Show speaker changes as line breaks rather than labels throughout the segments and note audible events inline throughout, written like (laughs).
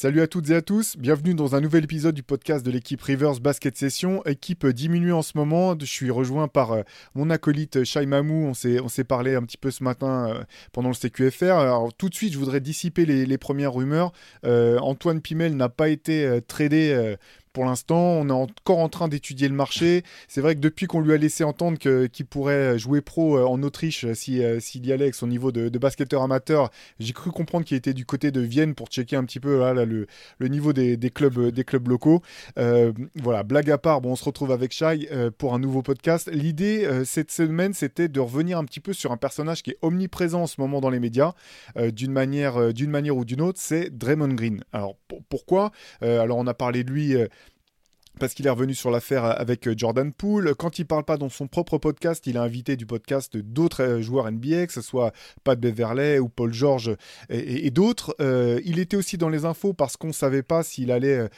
Salut à toutes et à tous, bienvenue dans un nouvel épisode du podcast de l'équipe Rivers Basket Session, équipe diminuée en ce moment. Je suis rejoint par euh, mon acolyte Shai Mamou, on s'est, parlé un petit peu ce matin euh, pendant le CQFR. Alors tout de suite, je voudrais dissiper les, premières rumeurs. Euh, Antoine Pimel n'a pas été tradé pour l'instant, on est encore en train d'étudier le marché. C'est vrai que depuis qu'on lui a laissé entendre qu'il pourrait jouer pro euh, en Autriche euh, si, euh, s'il y allait avec son niveau de, basketteur amateur, j'ai cru comprendre qu'il était du côté de Vienne pour checker un petit peu le, niveau des, clubs, des clubs locaux. Voilà, blague à part, bon, on se retrouve avec Shai pour un nouveau podcast. L'idée cette semaine, c'était de revenir un petit peu sur un personnage qui est omniprésent en ce moment dans les médias, d'une manière, d'une manière ou d'une autre, c'est Draymond Green. Alors pour- pourquoi? Alors on a parlé de lui. Parce qu'il est revenu sur l'affaire avec euh, Jordan Poole. Quand il parle pas dans son propre podcast, il a invité du podcast d'autres euh, joueurs NBA, que ce soit Pat Beverley ou Paul George et, d'autres. Euh, il était aussi dans les infos parce qu'on savait pas s'il allait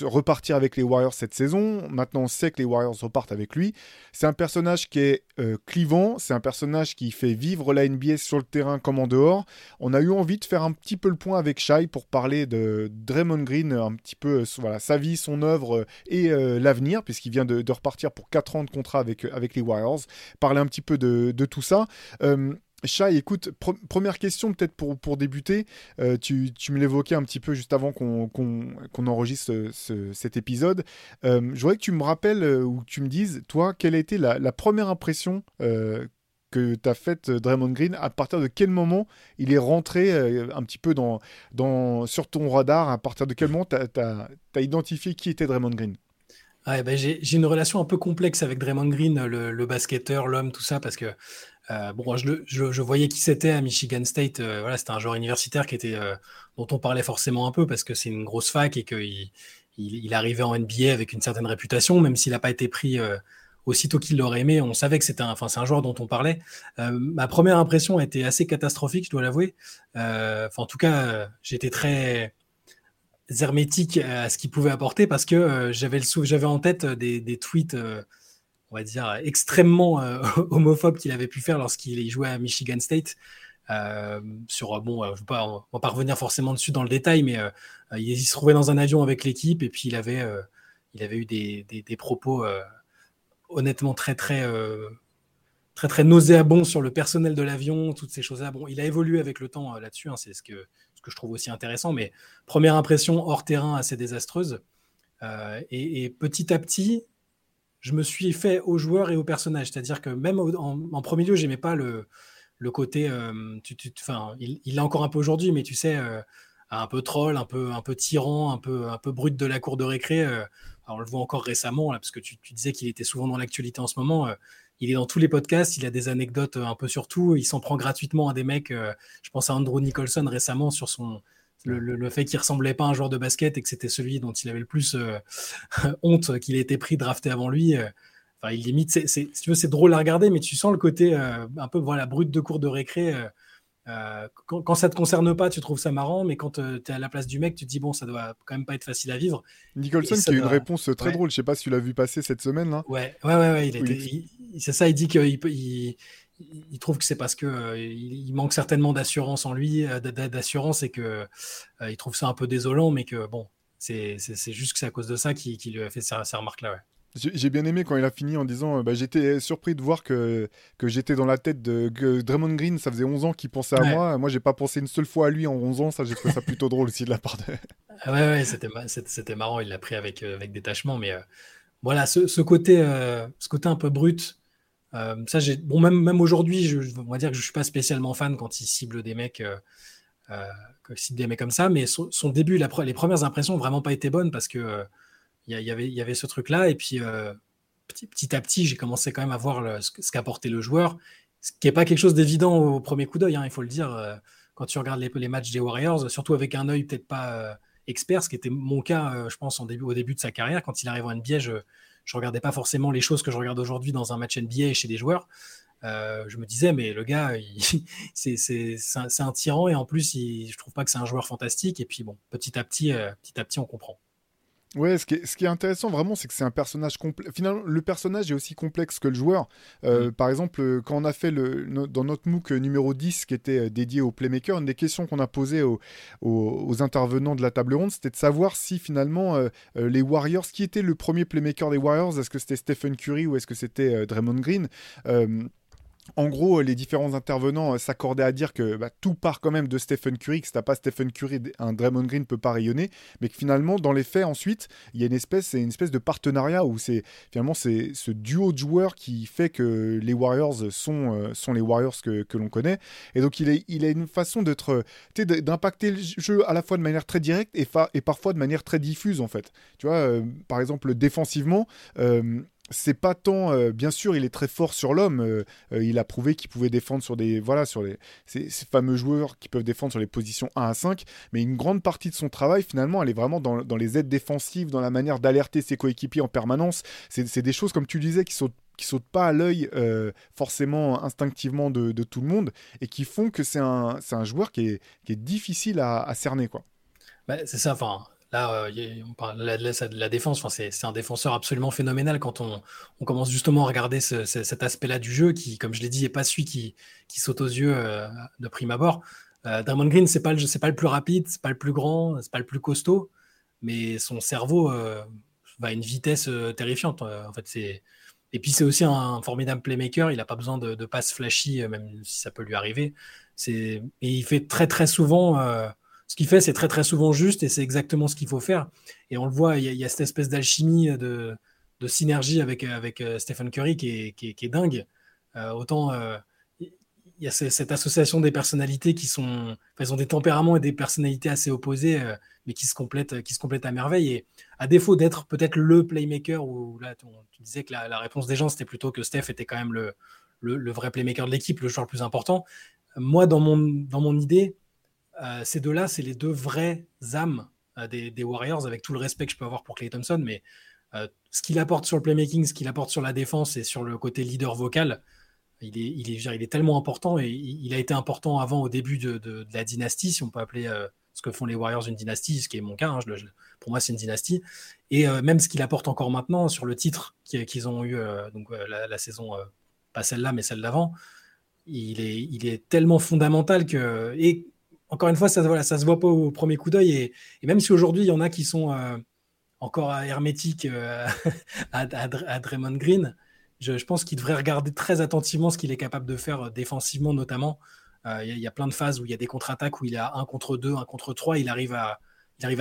repartir avec les Warriors cette saison. Maintenant, on sait que les Warriors repartent avec lui. C'est un personnage qui est clivant, c'est un personnage qui fait vivre la NBA sur le terrain comme en dehors. On a eu envie de faire un petit peu le point avec Shai pour parler de Draymond Green, un petit peu sa vie, son œuvre et euh, l'avenir, puisqu'il vient de, repartir pour 4 ans de contrat avec, avec les Warriors. Parler un petit peu de, tout ça. Euh, Shai, écoute, pre- première question peut-être pour, débuter. Euh, tu, me l'évoquais un petit peu juste avant qu'on enregistre ce- ce- cet épisode. Euh, je voudrais que tu me rappelles euh, ou que tu me dises, toi, quelle a été la, première impression euh, que tu as faite euh, Draymond Green? À partir de quel moment il est rentré euh, un petit peu dans, sur ton radar? À partir de quel moment tu as, identifié qui était Draymond Green?
Ben, j'ai une relation un peu complexe avec Draymond Green, le, le basketteur, l'homme, tout ça, parce que euh, bon, je, je- je voyais qui c'était à Michigan State. euh, voilà, c'était un joueur universitaire qui était, euh, dont on parlait forcément un peu parce que c'est une grosse fac et qu'il il, il arrivait en NBA avec une certaine réputation, même s'il n'a pas été pris aussitôt qu'il l'aurait aimé. On savait que c'était un, un joueur dont on parlait. Ma première impression a été assez catastrophique, je dois l'avouer. En tout cas, j'étais très hermétique à ce qu'il pouvait apporter parce que euh, j'avais le j'avais en tête euh, des, des tweets, euh, on va dire, extrêmement (laughs) homophobes qu'il avait pu faire lorsqu'il jouait à Michigan State. Sur, bon, je ne pas, on va pas revenir forcément dessus dans le détail, mais il, se trouvait dans un avion avec l'équipe et puis il avait, il avait eu des, des- propos honnêtement très, très, très, très nauséabonds sur le personnel de l'avion, toutes ces choses-là. Bon, il a évolué avec le temps là-dessus, hein, c'est ce que, que je trouve aussi intéressant, mais première impression hors terrain assez désastreuse. Euh, et, et petit à petit, je me suis fait aux joueurs et aux personnages. C'est-à-dire que même en, premier lieu, j'aimais pas le, le côté. euh, il il encore un peu aujourd'hui, mais tu sais, euh, un peu troll, un peu, un peu tyran, un peu, un peu brut de la cour de récré. On le voit encore récemment, parce que tu, disais qu'il était souvent dans l'actualité en ce moment. euh, il est dans tous les podcasts, il a des anecdotes euh, un peu sur tout. Il s'en prend gratuitement à des mecs. euh, je pense à Andrew Nicholson récemment sur son, le, fait qu'il ressemblait pas à un joueur de basket et que c'était celui dont il avait le plus (laughs) honte qu'il ait été pris drafté avant lui. Enfin, il limite, c'est, si tu veux, c'est drôle à regarder, mais tu sens le côté un peu voilà brut de cours de récré. Euh, euh, quand, quand ça te concerne pas, tu trouves ça marrant, mais quand tu es à la place du mec, tu te dis bon, ça doit quand même pas être facile à vivre.
Nicholson qui a eu une
doit-
réponse très
ouais.
drôle, je sais pas si tu l'as vu passer cette semaine là.
Ouais, ouais, ouais, ouais, il était- il- il- c'est ça, il dit qu'il peut- il, il trouve que c'est parce que euh, il, manque certainement d'assurance en lui, euh, d'assurance, et que euh, il trouve ça un peu désolant, mais que bon, c'est c'est- c'est juste que c'est à cause de ça qu'il qu'il lui a fait ces, ces remarques-là. Ouais.
J'ai bien aimé quand il a fini en disant euh, bah, J'étais surpris de voir que, que j'étais dans la tête de que Draymond Green, ça faisait 11 ans qu'il pensait à
Ouais.
moi. Moi, j'ai pas pensé une seule fois à lui en 11 ans. Ça, j'ai trouvé ça plutôt (laughs) drôle aussi de la part de.
Ah ouais, ouais, c'était ma- c'était c'était marrant, il l'a pris avec, euh, avec détachement, mais euh, voilà, ce, ce côté, euh, ce côté un peu brut, euh, ça, j'ai, bon, même, même aujourd'hui, je, on va dire que je suis pas spécialement fan quand il cible des mecs, euh, cible des mecs comme ça, mais son, son début, la les premières impressions ont vraiment pas été bonnes parce que il y avait, ce truc-là, et puis euh, petit, à petit, j'ai commencé quand même à voir ce, qu'apportait le joueur, ce qui n'est pas quelque chose d'évident au premier coup d'œil, hein, il faut le dire. euh, quand tu regardes les, matchs des Warriors, surtout avec un œil peut-être pas euh, expert, ce qui était mon cas, je pense, au début de sa carrière, quand il arrive en NBA, je, je regardais pas forcément les choses que je regarde aujourd'hui dans un match NBA chez des joueurs. Je me disais, mais le gars, (laughs) c'est un, un, tyran et en plus, il, je trouve pas que c'est un joueur fantastique. Et puis bon, petit à petit, petit à petit, on comprend.
Ouais, ce qui, est, ce qui est intéressant vraiment, c'est que c'est un personnage complexe. Finalement, le personnage est aussi complexe que le joueur. Euh, mm. Par exemple, quand on a fait le, dans notre MOOC numéro 10, qui était dédié aux playmakers, une des questions qu'on a posées aux, aux, intervenants de la table ronde, c'était de savoir si finalement les Warriors, qui était le premier playmaker des Warriors, est-ce que c'était Stephen Curry ou est-ce que c'était Draymond Green en gros, les différents intervenants euh, s'accordaient à dire que bah, tout part quand même de Stephen Curry, que si t'as pas Stephen Curry, un Draymond Green peut pas rayonner, mais que finalement, dans les faits, ensuite, il y a une espèce, une espèce de partenariat où c'est finalement c'est ce duo de joueurs qui fait que les Warriors sont, euh, sont les Warriors que, l'on connaît. Et donc, il, est, il a une façon d'être, d'impacter le jeu à la fois de manière très directe et, parfois de manière très diffuse en fait. Tu vois, euh, par exemple, défensivement c'est pas tant, euh, bien sûr, il est très fort sur l'homme. Euh, euh, il a prouvé qu'il pouvait défendre sur des, voilà, sur les, ces, fameux joueurs qui peuvent défendre sur les positions 1 à 5. Mais une grande partie de son travail, finalement, elle est vraiment dans, les aides défensives, dans la manière d'alerter ses coéquipiers en permanence. C'est des choses, comme tu disais, qui sautent qui sautent pas à l'œil forcément instinctivement de, tout le monde et qui font que c'est un, un joueur qui est, qui est difficile à, cerner quoi.
Bah, c'est ça, enfin, Là, euh, on parle de la, défense. C'est un défenseur absolument phénoménal quand on, commence justement à regarder cet aspect-là du jeu qui, comme je l'ai dit, n'est pas celui qui, saute aux yeux euh, de prime abord. Euh, Green, c'est pas pas le plus rapide, c'est pas le plus grand, c'est pas le plus costaud, mais son cerveau va à une vitesse terrifiante. en fait, et puis c'est aussi un, formidable playmaker. Il n'a pas besoin de, passes flashy, même si ça peut lui arriver. Et il fait très très souvent ce qu'il fait, c'est très très souvent juste et c'est exactement ce qu'il faut faire. Et on le voit, il y, a, cette espèce d'alchimie, de, synergie avec, avec euh, Stephen Curry qui est, qui est, dingue. Euh, autant euh, il y a cette association des personnalités qui sont, ont des tempéraments et des personnalités assez opposées, mais qui se complètent, qui se complètent à merveille. Et à défaut d'être peut-être le playmaker, où là tu, disais que la, réponse des gens c'était plutôt que Steph était quand même le, le, le vrai playmaker de l'équipe, le joueur le plus important. Moi, dans mon, dans mon idée, euh, ces deux-là, c'est les deux vraies âmes euh, des, Warriors, avec tout le respect que je peux avoir pour Clay Thompson, mais euh, ce qu'il apporte sur le playmaking, ce qu'il apporte sur la défense et sur le côté leader vocal, il est, il est, il est tellement important et il, a été important avant au début de, la dynastie, si on peut appeler ce que font les Warriors une dynastie, ce qui est mon cas. Hein, pour moi, c'est une dynastie. Et même ce qu'il apporte encore maintenant sur le titre qu'ils ont eu donc la, saison, pas celle-là, mais celle d'avant, il est, il est tellement fondamental que et encore une fois, ça ne se voit pas au premier coup d'œil. Et, même si aujourd'hui, il y en a qui sont euh, encore hermétiques euh, (laughs) à, Draymond Green, je, pense qu'il devrait regarder très attentivement ce qu'il est capable de faire euh, défensivement, notamment. Il y, a plein de phases où il y a des contre-attaques où il a un contre deux, un contre trois. Il arrive à,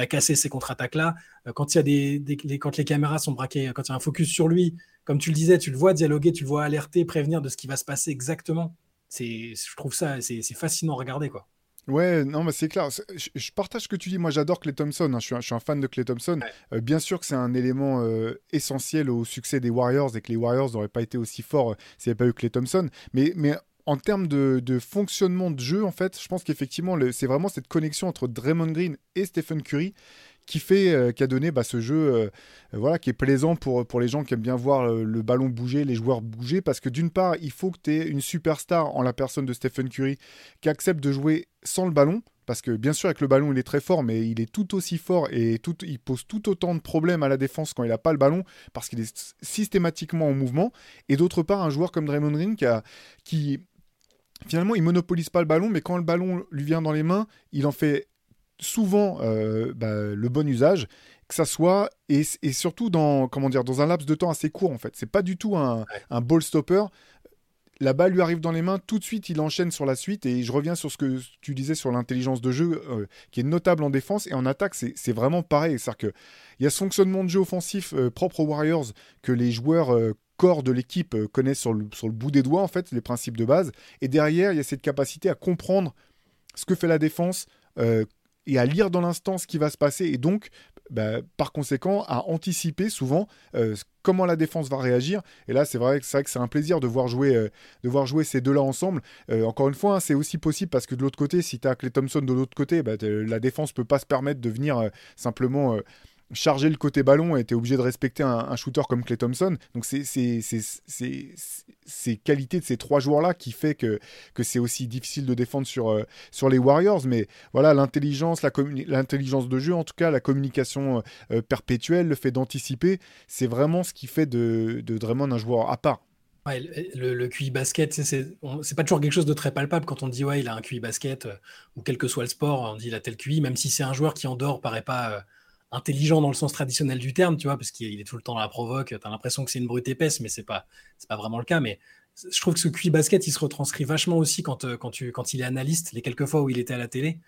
casser ces contre-attaques-là. quand, les, quand les caméras sont braquées, quand il y a un focus sur lui, comme tu le disais, tu le vois dialoguer, tu le vois alerter, prévenir de ce qui va se passer exactement. Je trouve ça, c'est fascinant à regarder. quoi.
Ouais, non, mais c'est clair. Je, partage ce que tu dis. Moi, j'adore Clay Thompson. Hein. Je, suis un, fan de Clay Thompson. Euh, bien sûr que c'est un élément euh, essentiel au succès des Warriors et que les Warriors n'auraient pas été aussi forts euh, s'il n'y avait pas eu Clay Thompson. Mais, mais en termes de, fonctionnement de jeu, en fait, je pense qu'effectivement, c'est vraiment cette connexion entre Draymond Green et Stephen Curry qui fait, euh, qui a donné bah, ce jeu, euh, voilà, qui est plaisant pour, les gens qui aiment bien voir le, ballon bouger, les joueurs bouger, parce que d'une part, il faut que tu aies une superstar en la personne de Stephen Curry qui accepte de jouer sans le ballon, parce que bien sûr avec le ballon il est très fort, mais il est tout aussi fort et tout, il pose tout autant de problèmes à la défense quand il n'a pas le ballon, parce qu'il est systématiquement en mouvement. Et d'autre part, un joueur comme Draymond Green qui, qui finalement il monopolise pas le ballon, mais quand le ballon lui vient dans les mains, il en fait souvent euh, bah, le bon usage, que ça soit et, surtout dans comment dire dans un laps de temps assez court en fait. C'est pas du tout un, ball stopper. La balle lui arrive dans les mains, tout de suite il enchaîne sur la suite et je reviens sur ce que tu disais sur l'intelligence de jeu euh, qui est notable en défense et en attaque c'est vraiment pareil. C'est-à-dire qu'il y a ce fonctionnement de jeu offensif euh, propre aux Warriors que les joueurs corps de l'équipe connaissent sur le, sur le bout des doigts en fait, les principes de base et derrière il y a cette capacité à comprendre ce que fait la défense, et à lire dans l'instant ce qui va se passer et donc bah, par conséquent à anticiper souvent euh, comment la défense va réagir. Et là c'est vrai que c'est un plaisir de voir jouer euh, de voir jouer ces deux là ensemble. Euh, encore une fois hein, c'est aussi possible parce que de l'autre côté si tu as Clay Thompson de l'autre côté bah, la défense peut pas se permettre de venir simplement charger le côté ballon et était obligé de respecter un, shooter comme Clay Thompson. Donc c'est ces qualités de ces trois joueurs-là qui fait que, que c'est aussi difficile de défendre sur, euh, sur les Warriors. Mais voilà, l'intelligence, l'intelligence de jeu, en tout cas, la communication euh, perpétuelle, le fait d'anticiper, c'est vraiment ce qui fait de, de Draymond un joueur à part.
le, QI basket, c'est pas toujours quelque chose de très palpable quand on dit ouais, il a un QI basket, euh, ou quel que soit le sport, on dit il a tel QI, même si c'est un joueur qui en dehors paraît pas intelligent dans le sens traditionnel du terme, tu vois, parce qu'il est tout le temps dans la provoque, tu as l'impression que c'est une brute épaisse, mais c'est pas, pas vraiment le cas. Mais je trouve que ce QI basket, il se retranscrit vachement aussi quand, euh, quand, tu, quand il est analyste, les quelques fois où il était à la télé.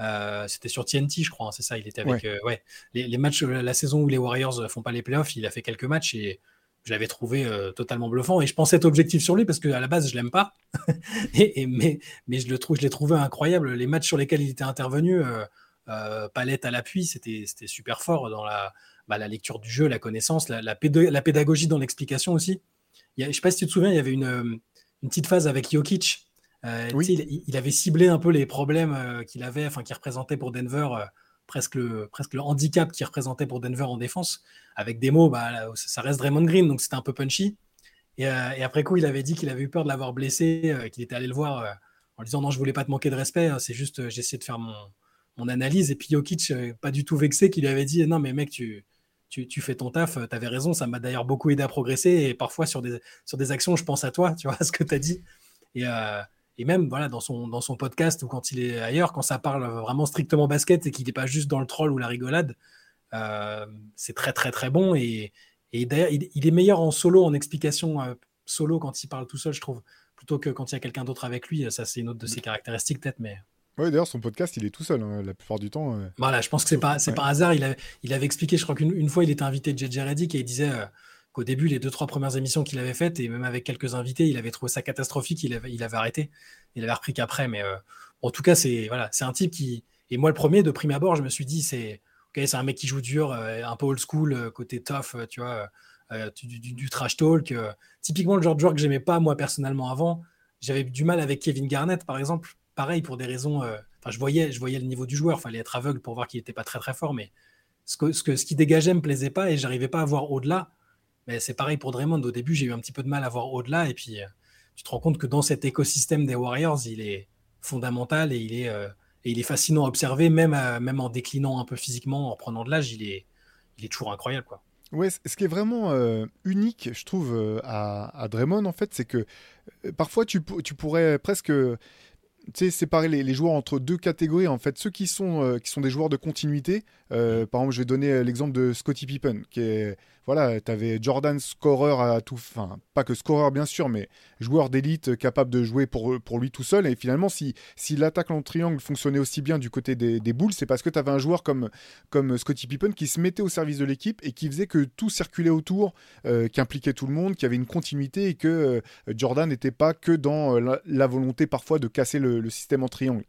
Euh, c'était sur TNT, je crois, hein, c'est ça. Il était avec ouais. Euh, les, les, matchs, la saison où les Warriors font pas les playoffs, il a fait quelques matchs et je l'avais trouvé totalement bluffant. Et je pensais être objectif sur lui parce qu'à la base, je l'aime pas. (laughs) et, mais mais je, le trouve, je l'ai trouvé incroyable. Les matchs sur lesquels il était intervenu, euh, palette à l'appui, c'était super fort dans la, bah, la, lecture du jeu, la connaissance, la, la, pédagogie dans l'explication aussi. Il y a, je sais pas si tu te souviens, il y avait une, euh, une petite phase avec Jokic. Euh, il, avait ciblé un peu les problèmes qu'il avait, enfin qu'il représentait pour Denver, presque, le, presque le handicap qu'il représentait pour Denver en défense, avec des mots, bah, ça reste Draymond Green, donc c'était un peu punchy. Et, et, après coup, il avait dit qu'il avait eu peur de l'avoir blessé, qu'il était allé le voir en disant non, je voulais pas te manquer de respect, hein, c'est juste j'essaie de faire mon, mon analyse. Et puis Jokic, euh, pas du tout vexé, qu'il avait dit Non, mais mec, tu, tu, fais ton taf, tu avais raison, ça m'a d'ailleurs beaucoup aidé à progresser. Et parfois, sur des, sur des actions, je pense à toi, (laughs) tu vois, ce que tu as dit. Et, euh, et, même voilà, dans, son, dans son podcast ou quand il est ailleurs, quand ça parle vraiment strictement basket et qu'il n'est pas juste dans le troll ou la rigolade, euh, c'est très, très, très bon. Et, et d'ailleurs, il, est meilleur en solo, en explication solo quand il parle tout seul, je trouve, plutôt que quand il y a quelqu'un d'autre avec lui. Ça, c'est une autre de ses caractéristiques, peut-être, mais.
Oui, d'ailleurs, son podcast, il est tout seul hein, la plupart du temps. Euh.
Voilà, je pense que c'est pas, c'est pas hasard. Il, il avait expliqué, je crois qu'une fois, il était invité de JJ Reddick et il disait euh, qu'au début, les deux, trois premières émissions qu'il avait faites, et même avec quelques invités, il avait trouvé ça catastrophique. Il avait, il avait arrêté. Il avait repris qu'après. Mais euh, en tout cas, c'est voilà, c'est un type qui. Et moi, le premier, de prime abord, je me suis dit, c'est ok, c'est un mec qui joue dur, un peu old school, côté tough, tu vois, du, du, trash talk. typiquement, le genre de joueur que j'aimais pas, moi, personnellement, avant. J'avais du mal avec Kevin Garnett, par exemple pareil, pour des raisons. Euh, je voyais, je voyais le niveau du joueur. Fallait être aveugle pour voir qu'il n'était pas très très fort. Mais ce, que, ce, que, ce qui dégageait me plaisait pas et j'arrivais pas à voir au-delà. Mais c'est pareil pour Draymond. Au début, j'ai eu un petit peu de mal à voir au-delà. Et puis, euh, tu te rends compte que dans cet écosystème des Warriors, il est fondamental et il est, euh, et il est fascinant à observer, même, même en déclinant un peu physiquement, en prenant de l'âge, il est, il est toujours incroyable. Quoi.
Ouais, ce qui est vraiment unique, je trouve, à, à, Draymond, en fait, c'est que parfois tu, tu, pourrais presque tu sais, séparer les, joueurs entre deux catégories. En fait, ceux qui sont, euh, qui sont des joueurs de continuité. Euh, par exemple, je vais donner euh, l'exemple de Scottie Pippen, qui est voilà, tu Jordan scoreur à tout, enfin pas que scoreur bien sûr, mais joueur d'élite capable de jouer pour, pour lui tout seul. Et finalement, si, si l'attaque en triangle fonctionnait aussi bien du côté des, boules, c'est parce que tu un joueur comme, comme Scottie Pippen qui se mettait au service de l'équipe et qui faisait que tout circulait autour, euh, qui impliquait tout le monde, qui avait une continuité et que euh, Jordan n'était pas que dans euh, la, volonté parfois de casser le, le système en triangle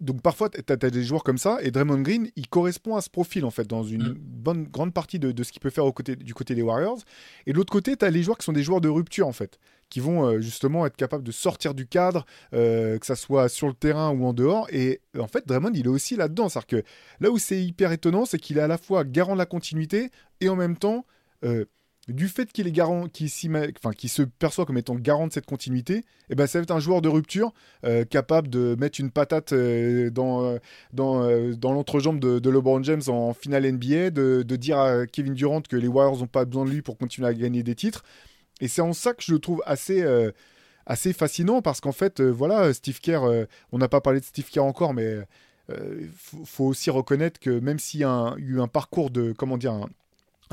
donc parfois, tu as, des joueurs comme ça, et Draymond Green, il correspond à ce profil, en fait, dans une mm. bonne grande partie de, ce qu'il peut faire au côté, du côté des Warriors. Et de l'autre côté, tu as les joueurs qui sont des joueurs de rupture, en fait, qui vont euh, justement être capables de sortir du cadre, euh, que ça soit sur le terrain ou en dehors. Et en fait, Draymond, il est aussi là-dedans. C'est-à-dire que là où c'est hyper étonnant, c'est qu'il est à la fois garant de la continuité, et en même temps... Euh, du fait qu'il est garant, qu'il se perçoit comme étant garant de cette continuité, eh ben, ça va être un joueur de rupture euh, capable de mettre une patate euh, dans, euh, dans, dans l'entrejambe de, LeBron James en finale NBA, de, dire à Kevin Durant que les Warriors n'ont pas besoin de lui pour continuer à gagner des titres. Et c'est en ça que je le trouve assez, assez fascinant parce qu'en fait, voilà, Steve Kerr, on n'a pas parlé de Steve Kerr encore, mais il faut, aussi reconnaître que même s'il y a eu un parcours de, comment dire, un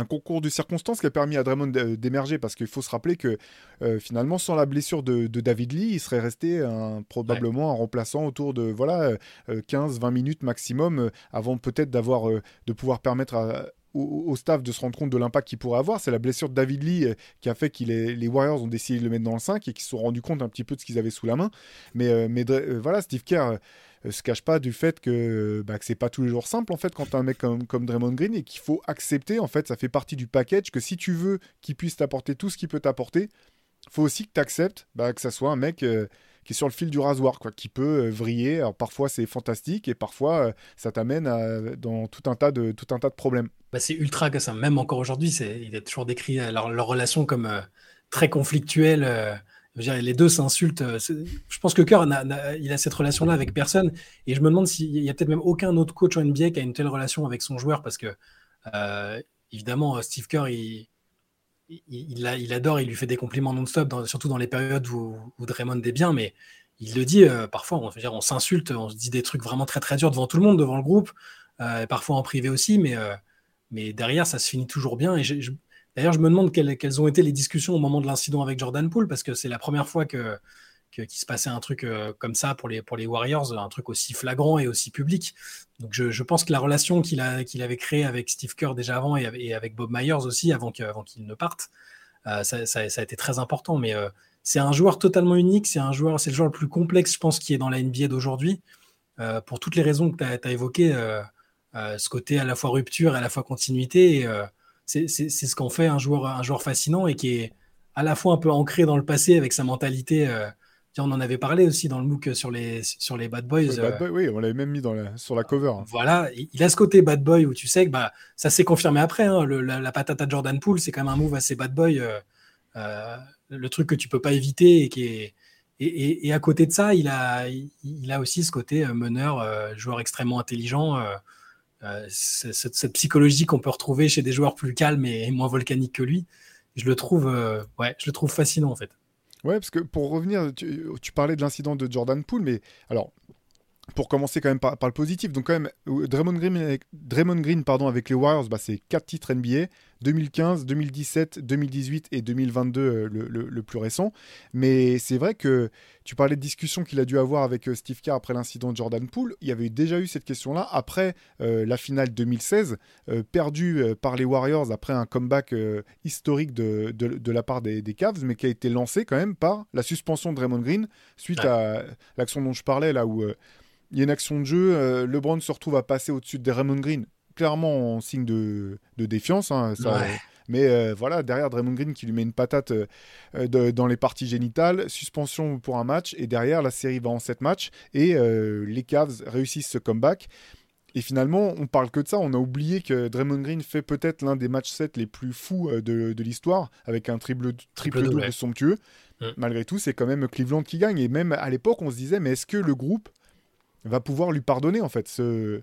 concours de circonstances qui a permis à Draymond d'émerger parce qu'il faut se rappeler que euh, finalement sans la blessure de, David Lee il serait resté probablement un remplaçant autour de voilà 15-20 euh, minutes maximum euh, avant peut-être d'avoir de pouvoir permettre au, staff de se rendre compte de l'impact qu'il pourrait avoir. C'est la blessure de David Lee qui a fait que les Warriors ont décidé de le mettre dans le 5 et qu'ils se sont rendus compte un petit peu de ce qu'ils avaient sous la main. Mais, mais voilà, Steve Kerr euh, se cache pas du fait que, bah, que c'est pas tous les jours simple en fait quand as un mec comme, comme Draymond Green et qu'il faut accepter en fait ça fait partie du package que si tu veux qu'il puisse t'apporter tout ce qu'il peut t'apporter faut aussi que tu acceptes bah, que ça soit un mec euh, qui est sur le fil du rasoir, quoi, qui peut vriller. Alors parfois c'est fantastique et parfois ça t'amène dans tout un tas de tout un tas de problèmes.
Bah, c'est ultra que ça. Même encore aujourd'hui, c'est il est toujours décrit leur, leur relation comme très conflictuelle les deux s'insultent. Euh, je pense que Kerr, il a cette relation-là avec personne. Et je me demande s'il y a peut-être même aucun autre coach en NBA qui a une telle relation avec son joueur parce que, euh, évidemment, Steve Kerr, il, il, adore, il lui fait des compliments non-stop, surtout dans les périodes où, Draymond est bien, mais il le dit euh, parfois, on, s'insulte, on se dit des trucs vraiment très très durs devant tout le monde, devant le groupe, parfois en privé aussi, mais, mais derrière, ça se finit toujours bien. Et D'ailleurs, je me demande quelles, ont été les discussions au moment de l'incident avec Jordan Poole, parce que c'est la première fois que, qu'il se passait un truc euh, comme ça pour les, pour les Warriors, un truc aussi flagrant et aussi public. Donc je, pense que la relation qu'il, avait créée avec Steve Kerr déjà avant et, avec Bob Myers aussi, avant, qu'il ne parte, euh, ça, a été très important. Mais euh, c'est un joueur totalement unique, c'est, le joueur le plus complexe, je pense, qui est dans la NBA d'aujourd'hui, pour toutes les raisons que tu as, évoquées, ce côté à la fois rupture et à la fois continuité. C'est ce qu'on fait un joueur, un joueur fascinant et qui est à la fois un peu ancré dans le passé avec sa mentalité. Euh, on en avait parlé aussi dans le MOOC sur les, sur les Bad Boys.
Euh, oui, on l'avait même mis dans sur la cover.
Voilà, il a ce côté Bad Boy où tu sais que bah, ça s'est confirmé après. Hein, la, patate à Jordan Poole, c'est quand même un move assez Bad Boy. Euh, le truc que tu peux pas éviter et qui est. Et, et, à côté de ça, il a, il, a aussi ce côté meneur, joueur extrêmement intelligent. Euh, cette, psychologie qu'on peut retrouver chez des joueurs plus calmes et, moins volcaniques que lui. Je le trouve, euh, ouais, je le trouve fascinant en fait.
Ouais, parce que pour revenir, tu, tu parlais de l'incident de Jordan Poole, mais alors pour commencer quand même par, le positif, donc quand même, Draymond Green, Draymond Green pardon, avec les Warriors, bah, c'est 4 titres NBA, 2015, 2017, 2018 et 2022 euh, le, plus récent. Mais c'est vrai que tu parlais de discussion qu'il a dû avoir avec euh, Steve Kerr après l'incident de Jordan Poole. Il y avait déjà eu cette question-là après euh, la finale 2016, perdue par les Warriors après un comeback historique de, de, la part des, Cavs, mais qui a été lancé quand même par la suspension de Draymond Green suite à l'action dont je parlais là où il y a une action de jeu, euh, LeBron se retrouve à passer au-dessus de Draymond Green, clairement en signe de, défiance. Hein, mais euh, voilà, derrière Draymond Green qui lui met une patate euh, dans les parties génitales, suspension pour un match, et derrière la série va en 7 matchs, et les Cavs réussissent ce comeback. Et finalement, on parle que de ça. On a oublié que Draymond Green fait peut-être l'un des matchs 7 les plus fous de, l'histoire, avec un triple, triple double somptueux. Mm. Malgré tout, c'est quand même Cleveland qui gagne. Et même à l'époque, on se disait, mais est-ce que le groupe va pouvoir lui pardonner en fait ce,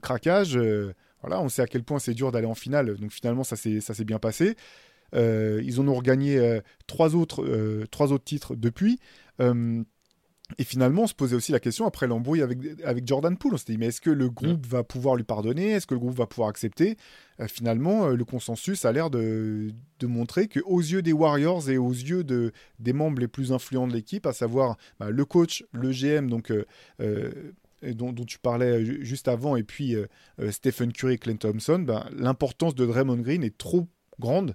craquage. Euh, on sait à quel point c'est dur d'aller en finale, donc finalement ça s'est bien passé. Euh, ils en ont regagné euh, trois autres titres depuis. Et finalement, on se posait aussi la question après l'embrouille avec, avec Jordan Poole. On s'est dit, mais est-ce que le groupe va pouvoir lui pardonner? Est-ce que le groupe va pouvoir accepter? Euh, Finalement, euh, le consensus a l'air de, de montrer qu'aux yeux des Warriors et aux yeux de, des membres les plus influents de l'équipe, à savoir bah, le coach, le GM, donc, euh, dont, dont, tu parlais juste avant, et puis Stephen Curry et Clint Thompson, bah, l'importance de Draymond Green est trop grande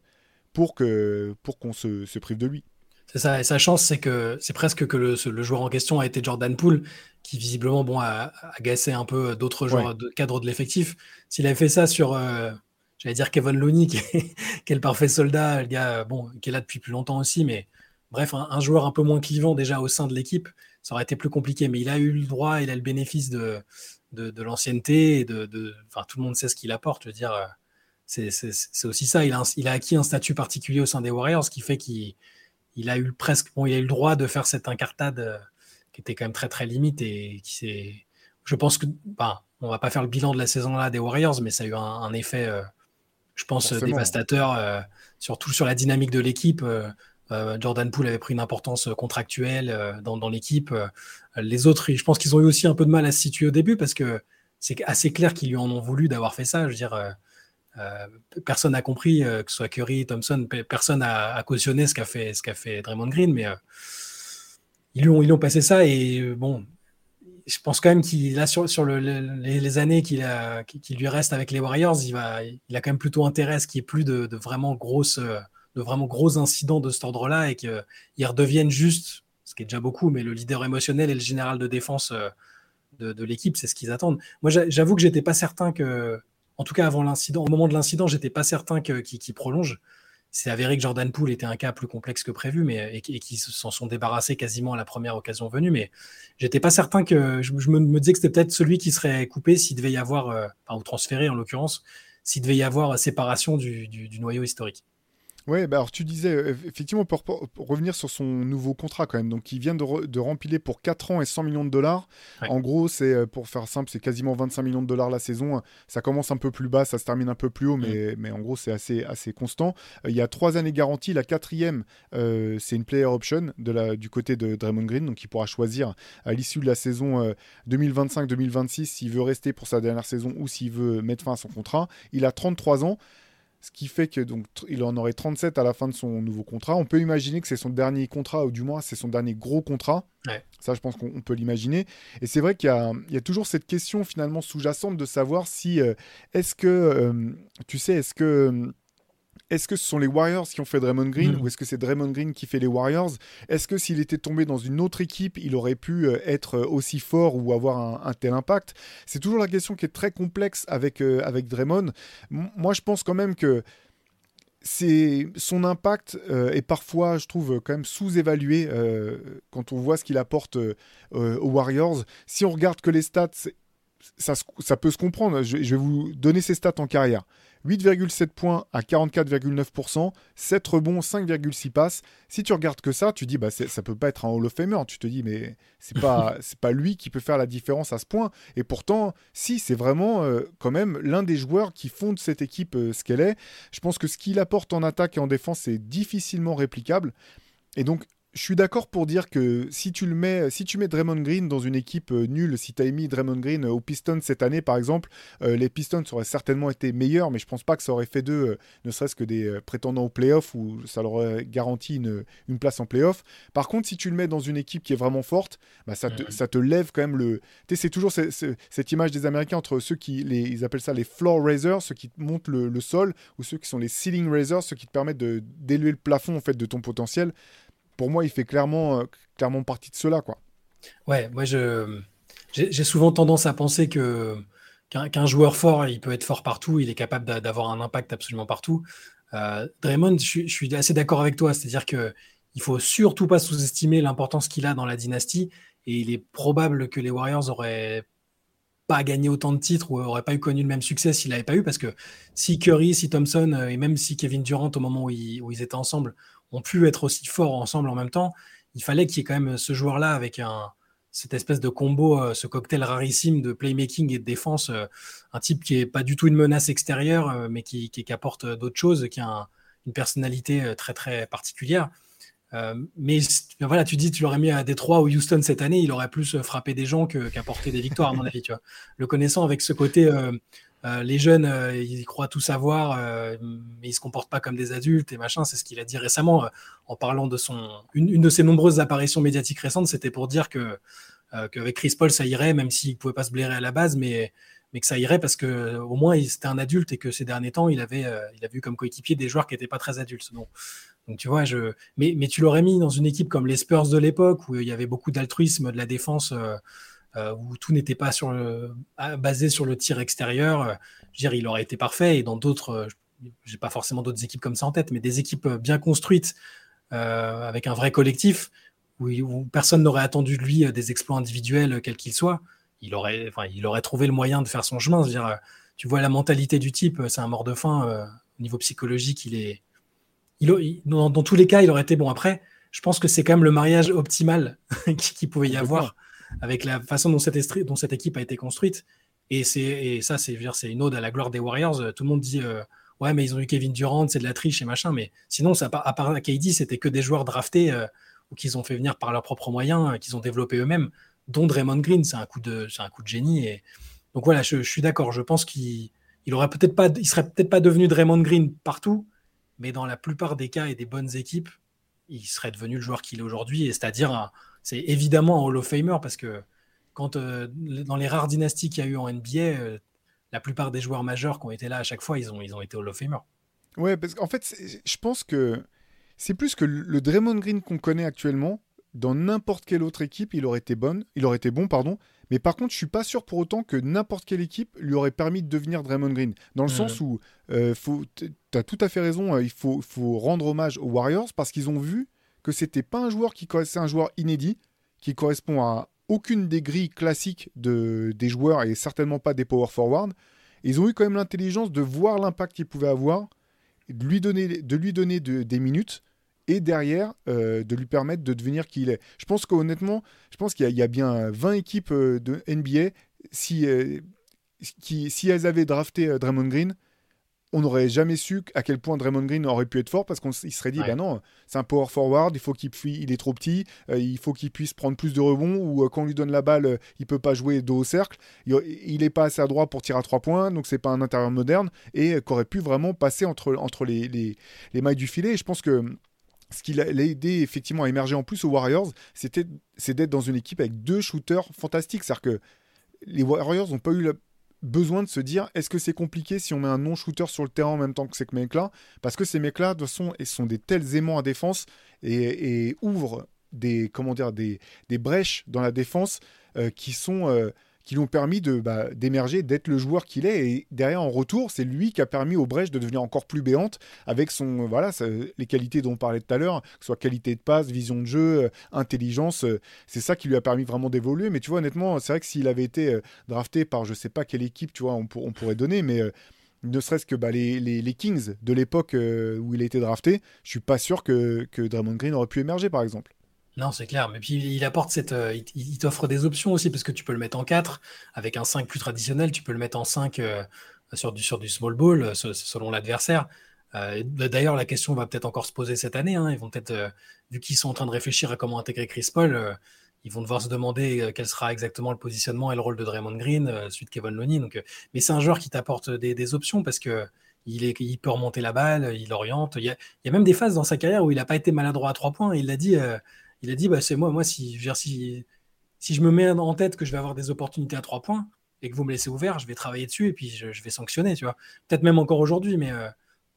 pour qu'on pour qu'on se, se prive de lui.
C'est ça. Et sa chance, c'est que c'est presque que le, joueur en question a été Jordan Poole, qui visiblement bon, a, agacé un peu d'autres joueurs de cadre de l'effectif. S'il avait fait ça sur, euh, j'allais dire Kevin Looney, qui est, le parfait soldat, le gars bon, qui est là depuis plus longtemps aussi, mais bref, un, joueur un peu moins clivant déjà au sein de l'équipe, ça aurait été plus compliqué. Mais il a eu le droit, il a le bénéfice de, de, l'ancienneté et de, enfin, tout le monde sait ce qu'il apporte. Je veux dire, euh, c'est aussi ça. Il a, il a acquis un statut particulier au sein des Warriors, ce qui fait qu'il il a eu presque, bon, il a eu le droit de faire cette incartade euh, qui était quand même très très limite et qui s'est, je pense que, bah, on va pas faire le bilan de la saison là des Warriors, mais ça a eu un, effet, euh, je pense, dévastateur, euh, surtout sur la dynamique de l'équipe. Jordan Poole avait pris une importance contractuelle dans, dans l'équipe. les autres, je pense qu'ils ont eu aussi un peu de mal à se situer au début parce que c'est assez clair qu'ils lui en ont voulu d'avoir fait ça. Je veux dire, euh, personne n'a compris, euh, que ce soit Curry, Thompson, personne n'a cautionné ce qu'a fait, ce fait Draymond Green, mais euh, ils, ont, ils passé ça et bon, je pense quand même qu'il a sur, les, années qu'il qui lui reste avec les Warriors, il, va, il a quand même plutôt intérêt à ce qu'il n'y ait plus de, vraiment grosses, de vraiment gros incidents de cet ordre-là et qu'il redevienne juste, ce qui est déjà beaucoup, mais le leader émotionnel et le général de défense de, de l'équipe, c'est ce qu'ils attendent. Moi, j'avoue que j'étais pas certain que en tout cas avant l'incident, au moment de l'incident, j'étais pas certain qu'il prolonge. c'est avéré que Jordan Poole était un cas plus complexe que prévu, mais et, qu'ils s'en sont débarrassés quasiment à la première occasion venue. Mais j'étais pas certain que je, me, disais que c'était peut-être celui qui serait coupé s'il devait y avoir, euh, ou transféré en l'occurrence, s'il devait y avoir séparation du noyau historique.
Oui, bah alors tu disais, euh, effectivement, pour, revenir sur son nouveau contrat quand même, donc il vient de, de rempiler pour 4 ans et 100 millions de dollars. En gros, c'est euh, pour faire simple, c'est quasiment 25 millions de dollars la saison. Ça commence un peu plus bas, ça se termine un peu plus haut, mais, mm. mais en gros, c'est assez, assez constant. Euh, il y a 3 années garanties. La quatrième, c'est une player option de la, du côté de Draymond Green, donc il pourra choisir à l'issue de la saison 2025-2026 s'il veut rester pour sa dernière saison ou s'il veut mettre fin à son contrat. Il a 33 ans. Ce qui fait que donc il en aurait 37 à la fin de son nouveau contrat. On peut imaginer que c'est son dernier contrat, ou du moins c'est son dernier gros contrat. Ça, je pense qu'on peut l'imaginer. Et c'est vrai qu'il y, a toujours cette question finalement sous-jacente de savoir si euh, est-ce que, euh, tu sais, est-ce que est-ce que ce sont les Warriors qui ont fait Draymond Green mm. ou est-ce que c'est Draymond Green qui fait les Warriors? Est-ce que s'il était tombé dans une autre équipe, il aurait pu euh, être euh, aussi fort ou avoir un, tel impact? C'est toujours la question qui est très complexe avec, euh, avec Draymond. moi, je pense quand même que c'est son impact est parfois, je trouve, quand même sous-évalué quand on voit ce qu'il apporte aux Warriors. Si on regarde que les stats, ça, ça, peut se comprendre. je vais vous donner ses stats en carrière. 8,7 points à 44,9%, 7 rebonds, 5,6 passes. Si tu regardes que ça, tu dis bah ça peut pas être un Hall of Famer. Tu te dis mais c'est pas (laughs) c'est pas lui qui peut faire la différence à ce point. Et pourtant, si c'est vraiment euh, quand même l'un des joueurs qui fonde cette équipe euh, ce qu'elle est. Je pense que ce qu'il apporte en attaque et en défense est difficilement réplicable. Et donc je suis d'accord pour dire que si tu le mets, si tu mets Draymond Green dans une équipe euh, nulle, si tu as mis Draymond Green euh, aux Pistons cette année par exemple, euh, les Pistons auraient certainement été meilleurs, mais je pense pas que ça aurait fait d'eux, ne serait-ce que des prétendants au playoff où ça leur aurait garanti une, une, place en playoff. Par contre, si tu le mets dans une équipe qui est vraiment forte, bah, ça, te, ça te lève quand même le. Tu sais, c'est toujours cette image des Américains entre ceux qui, les, ils appellent ça les floor raisers, ceux qui montent le, le, sol, ou ceux qui sont les ceiling raisers, ceux qui te permettent d'élever le plafond en fait de ton potentiel pour moi, il fait clairement, euh, clairement partie de cela. Quoi.
Ouais, moi, j'ai, souvent tendance à penser que qu'un, joueur fort, il peut être fort partout, il est capable d'avoir un impact absolument partout. Euh, Draymond, je, suis assez d'accord avec toi, c'est-à-dire que il faut surtout pas sous-estimer l'importance qu'il a dans la dynastie, et il est probable que les Warriors auraient pas gagné autant de titres ou auraient pas eu connu le même succès s'il n'avait pas eu, parce que si Curry, si Thompson euh, et même si Kevin Durant au moment où ils étaient ensemble ont pu être aussi forts ensemble en même temps, il fallait qu'il y ait quand même ce joueur-là avec un, cette espèce de combo, euh, ce cocktail rarissime de playmaking et de défense, euh, un type qui est pas du tout une menace extérieure, euh, mais qui, qui, apporte d'autres choses, qui a une personnalité très très particulière. mais voilà, tu dis, tu l'aurais mis à Détroit ou Houston cette année, il aurait plus frappé des gens qu'apporté des victoires, à mon avis. Le connaissant avec ce côté les jeunes, euh, ils croient tout savoir, euh, mais ils se comportent pas comme des adultes et machin. C'est ce qu'il a dit récemment en parlant de son une, de ses nombreuses apparitions médiatiques récentes. C'était pour dire qu'avec Chris Paul ça irait, même s'il pouvait pas se blairer à la base, mais que ça irait parce que au moins c'était un adulte et que ces derniers temps il a vu comme coéquipier des joueurs qui n'étaient pas très adultes. Tu vois, je mais tu l'aurais mis dans une équipe comme les Spurs de l'époque où il y avait beaucoup d'altruisme, de la défense. Euh, où tout n'était pas sur basé sur le tir extérieur, euh, je veux dire, il aurait été parfait. Et dans d'autres, euh, j'ai pas forcément d'autres équipes comme ça en tête, mais des équipes bien construites avec un vrai collectif où, personne n'aurait attendu de lui des exploits individuels, quels qu'ils soient. Il aurait, enfin, il aurait trouvé le moyen de faire son chemin. Je veux dire, tu vois la mentalité du type, c'est un mort de faim. au niveau psychologique, il est. Il, dans, tous les cas, il aurait été bon. Après, je pense que c'est quand même le mariage optimal (laughs) qu'il qui pouvait y avoir avec la façon dont cette, équipe a été construite. Et, ça, c'est une ode à la gloire des Warriors. Tout le monde dit euh, Ouais, mais ils ont eu Kevin Durant, c'est de la triche et machin. Mais sinon, à part KD, c'était que des joueurs draftés euh, ou qu'ils ont fait venir par leurs propres moyens, euh, qu'ils ont développé eux-mêmes, dont Draymond Green. C'est un, coup de, génie. Donc voilà, je, suis d'accord. Je pense qu'il il peut-être pas, serait peut-être pas devenu Draymond Green partout, mais dans la plupart des cas et des bonnes équipes, il serait devenu le joueur qu'il est aujourd'hui, c'est-à-dire c'est évidemment un Hall of Famer parce que quand euh, dans les rares dynasties qu'il y a eu en NBA, euh, la plupart des joueurs majeurs qui ont été là à chaque fois, ils ont, ils ont été Hall of Famer.
Ouais, parce qu'en fait, je pense que c'est plus que le Draymond Green qu'on connaît actuellement, dans n'importe quelle autre équipe, il aurait été bon, il aurait été bon, pardon, Mais par contre, je suis pas sûr pour autant que n'importe quelle équipe lui aurait permis de devenir Draymond Green. Dans le sens où, euh, tu as tout à fait raison, euh, il faut, faut rendre hommage aux Warriors parce qu'ils ont vu que c'était pas un joueur qui c'est un joueur inédit, qui correspond à aucune des grilles classiques de, des joueurs et certainement pas des power forward. Ils ont eu quand même l'intelligence de voir l'impact qu'il pouvait avoir, de lui donner, de lui donner des minutes et derrière euh, de lui permettre de devenir qui il est. Je pense qu'honnêtement, je pense qu'il y, a bien 20 équipes euh, de NBA, si, euh, qui, si elles avaient drafté Draymond Green, on n'aurait jamais su à quel point Draymond Green aurait pu être fort parce qu'on serait dit, ben non, c'est un power forward, il faut qu'il il est trop petit, il faut qu'il puisse prendre plus de rebonds ou quand on lui donne la balle, il peut pas jouer dos au cercle, il n'est pas assez à droit pour tirer à trois points, donc c'est pas un intérieur moderne et qu'aurait pu vraiment passer entre, entre les, les, les mailles du filet. Et je pense que ce qui l'a aidé effectivement à émerger en plus aux Warriors, c'était c'est d'être dans une équipe avec deux shooters fantastiques. C'est-à-dire que les Warriors n'ont pas eu le besoin de se dire est-ce que c'est compliqué si on met un non-shooter sur le terrain en même temps que ces mecs-là? Parce que ces mecs-là, de sont, sont des tels aimants à défense et, ouvrent des, comment dire, des, des brèches dans la défense euh, qui sont. Euh, qui lui ont permis de bah, d'émerger, d'être le joueur qu'il est. Et derrière, en retour, c'est lui qui a permis aux Brèches de devenir encore plus béante avec son voilà les qualités dont on parlait tout à l'heure, que ce soit qualité de passe, vision de jeu, euh, intelligence. Euh, c'est ça qui lui a permis vraiment d'évoluer. Mais tu vois, honnêtement, c'est vrai que s'il avait été euh, drafté par je sais pas quelle équipe, tu vois, on, pourrait donner, mais ne serait-ce que bah, les, les, Kings de l'époque où il a été drafté, je suis pas sûr que, que Draymond Green aurait pu émerger, par exemple.
Non, c'est clair. Mais puis il apporte cette. Euh, il, t'offre des options aussi parce que tu peux le mettre en 4 avec un 5 plus traditionnel. Tu peux le mettre en 5 euh, sur, du, small ball euh, selon l'adversaire. D'ailleurs, la question va peut-être encore se poser cette année. Hein. Ils vont peut-être, vu qu'ils sont en train de réfléchir à comment intégrer Chris Paul, ils vont devoir se demander quel sera exactement le positionnement et le rôle de Draymond Green, suite Kevin Looney. Donc, mais c'est un joueur qui t'apporte des, options parce que il, est, il peut remonter la balle, il oriente. Il y, a, il y a même des phases dans sa carrière où il n'a pas été maladroit à trois points. Il l'a dit il a dit bah, c'est moi, moi si, je si, si je me mets en tête que je vais avoir des opportunités à trois points et que vous me laissez ouvert, je vais travailler dessus et puis je, vais sanctionner, tu vois. Peut-être même encore aujourd'hui, mais euh,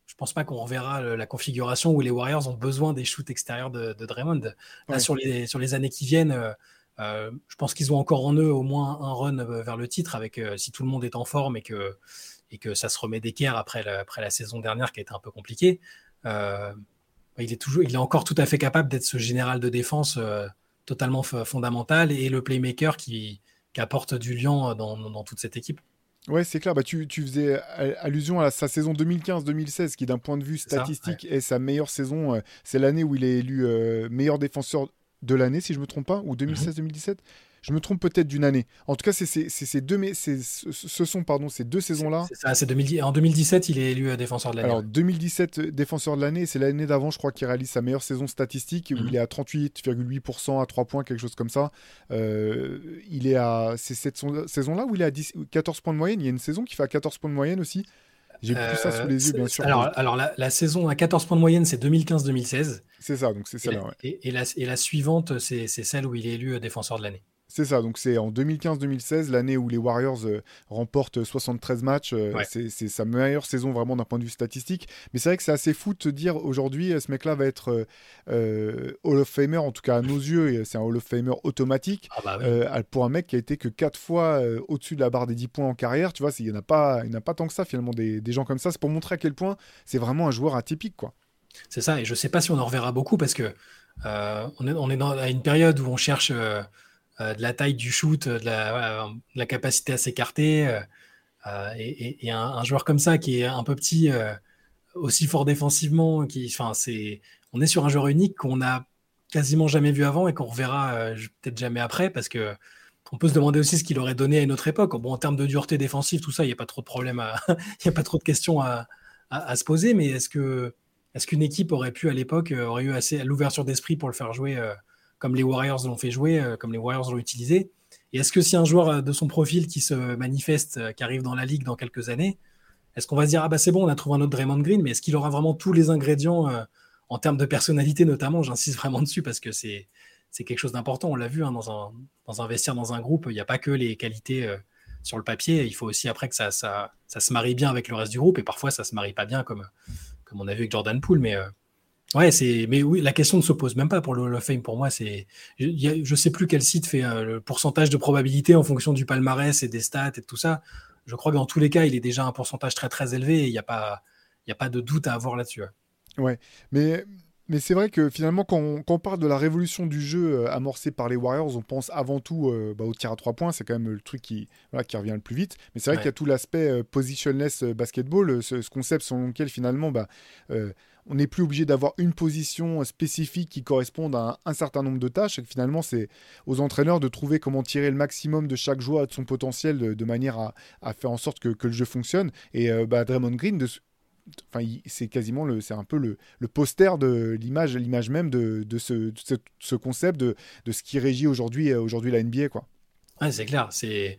je pense pas qu'on reverra la configuration où les Warriors ont besoin des shoots extérieurs de, Draymond. Là, sur, les, sur les années qui viennent, euh, euh, je pense qu'ils ont encore en eux au moins un run vers le titre avec si tout le monde est en forme et que, et que ça se remet d'équerre après la, après la saison dernière qui a été un peu compliquée il est toujours, il est encore tout à fait capable d'être ce général de défense euh, totalement fondamental et le playmaker qui, apporte du lien dans, toute cette équipe.
Ouais, c'est clair. Bah, tu, faisais allusion à sa saison 2015-2016, qui d'un point de vue statistique est sa meilleure saison. Euh, c'est l'année où il est élu euh, meilleur défenseur de l'année, si je me trompe pas, ou 2016-2017. Je me trompe peut-être d'une année. En tout cas, c'est ces deux, mais ce sont pardon, ces deux saisons-là.
C'est ça. 2010, en 2017, il est élu euh, défenseur de l'année.
Alors 2017, euh, défenseur de l'année, c'est l'année d'avant, je crois, qu'il réalise sa meilleure saison statistique où mhm. il est à 38,8% à 3 points, quelque chose comme ça. Euh, il est à c'est cette saison-là où il est à 14 points de moyenne. Il y a une saison qui fait à 14 points de moyenne aussi. J'ai plus ça sous les yeux, bien sûr.
Alors, alors la, saison à 14 points de moyenne, c'est 2015-2016.
C'est ça, donc c'est celle-là.
Et, la, et, la, suivante, c'est celle où il est élu défenseur de l'année.
C'est ça, donc c'est en 2015-2016, l'année où les Warriors euh, remportent 73 matchs. Euh, c'est sa meilleure saison vraiment d'un point de vue statistique. Mais c'est vrai que c'est assez fou de te dire aujourd'hui, euh, ce mec-là va être Hall of Famer, en tout cas à nos yeux, c'est un Hall of Famer automatique. Ah bah pour un mec qui a été que 4 fois au-dessus de la barre des 10 points en carrière, tu vois, il n'y en, a pas, il a pas tant que ça finalement des, des gens comme ça. C'est pour montrer à quel point c'est vraiment un joueur atypique. quoi.
C'est ça, et je ne sais pas si on en reverra beaucoup parce que on est, on est dans, à une période où on cherche de la taille du shoot, de la, capacité à s'écarter. Euh, euh, et, un, joueur comme ça qui est un peu petit, aussi fort défensivement, qui, enfin, on est sur un joueur unique qu'on a quasiment jamais vu avant et qu'on reverra peut-être jamais après parce que on peut se demander aussi ce qu'il aurait donné à une autre époque. Bon, en termes de dureté défensive, tout ça, il n'y a pas trop de (laughs) il a pas trop de questions à, se poser. Mais est-ce est-ce qu'une équipe aurait pu à l'époque aurait eu assez l'ouverture d'esprit pour le faire jouer comme les Warriors l'ont fait jouer, euh, comme les Warriors l'ont utilisé. Et est-ce que si un joueur euh, de son profil qui se manifeste, euh, qui arrive dans la ligue dans quelques années, est-ce qu'on va se dire ah bah c'est bon, on a trouvé un autre Draymond Green, mais est-ce qu'il aura vraiment tous les ingrédients en termes de personnalité notamment? J'insiste vraiment dessus parce que c'est c'est quelque chose d'important. On l'a vu hein, dans, un, dans un dans un groupe, il n'y a pas que les qualités sur le papier. Il faut aussi après que ça, ça, ça, se marie bien avec le reste du groupe et parfois ça se marie pas bien comme comme on a vu avec Jordan Poole, mais Ouais, c'est. Mais oui, la question ne se pose même pas pour le Hall of Fame. Pour moi, c'est. Je, ne sais plus quel site fait euh, le pourcentage de probabilité en fonction du palmarès et des stats et tout ça. Je crois que dans tous les cas, il est déjà un pourcentage très très élevé et il n'y a pas, il a pas de doute à avoir là-dessus.
Ouais, mais mais c'est vrai que finalement, quand on, parle de la révolution du jeu euh, amorcée par les Warriors, on pense avant tout euh, bah, au tir à trois points. C'est quand même le truc qui, qui revient le plus vite. Mais c'est vrai qu'il y a tout l'aspect euh, positionless basketball, ce, concept selon lequel finalement, bah, on n'est plus obligé d'avoir une position spécifique qui corresponde à un, certain nombre de tâches. Et finalement, c'est aux entraîneurs de trouver comment tirer le maximum de chaque joueur de son potentiel de, manière à, faire en sorte que, le jeu fonctionne. Et bah, Draymond Green, de, enfin, c'est quasiment le, c'est un peu le, poster de l'image, l'image même de, ce, ce, concept de, ce qui régit aujourd'hui, euh, aujourd'hui la NBA, quoi.
C'est clair. C'est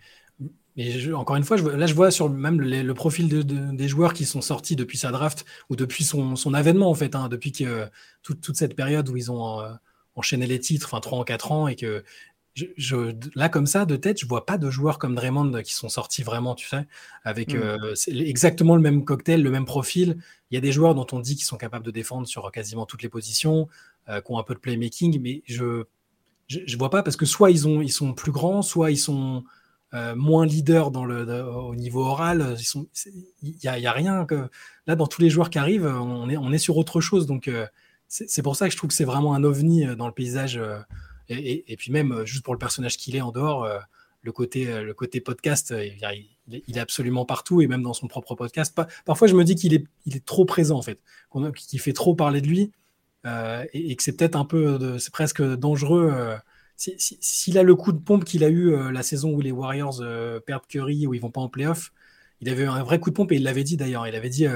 mais encore une fois, je, là, je vois sur même le, profil de, des joueurs qui sont sortis depuis sa draft ou depuis son, son avènement, en fait, hein, depuis que toute, toute, cette période où ils ont euh, enchaîné les titres, enfin 3 en 4 ans, et que je, là, comme ça, de tête, je vois pas de joueurs comme Draymond qui sont sortis vraiment, tu sais, avec mm. euh, exactement le même cocktail, le même profil. Il y a des joueurs dont on dit qu'ils sont capables de défendre sur quasiment toutes les positions, euh, qui ont un peu de playmaking, mais je, je, vois pas parce que soit ils, ont, ils sont plus grands, soit ils sont euh, moins leaders dans le, au niveau oral. Il n'y a, rien que. Là, dans tous les joueurs qui arrivent, on est, sur autre chose. Donc, c'est pour ça que je trouve que c'est vraiment un ovni dans le paysage et, puis même, euh, juste pour le personnage qu'il est en dehors, euh, le côté, euh, podcast, il, est absolument partout et même dans son propre podcast. parfois, je me dis qu'il est, il est trop présent en fait, qu'il fait trop parler de lui et, que c'est peut-être un peu, c'est presque dangereux. S'il a le coup de pompe qu'il a eu la saison où les Warriors perdent Curry, où ils vont pas en playoff, il avait eu un vrai coup de pompe et il l'avait dit d'ailleurs. Il avait dit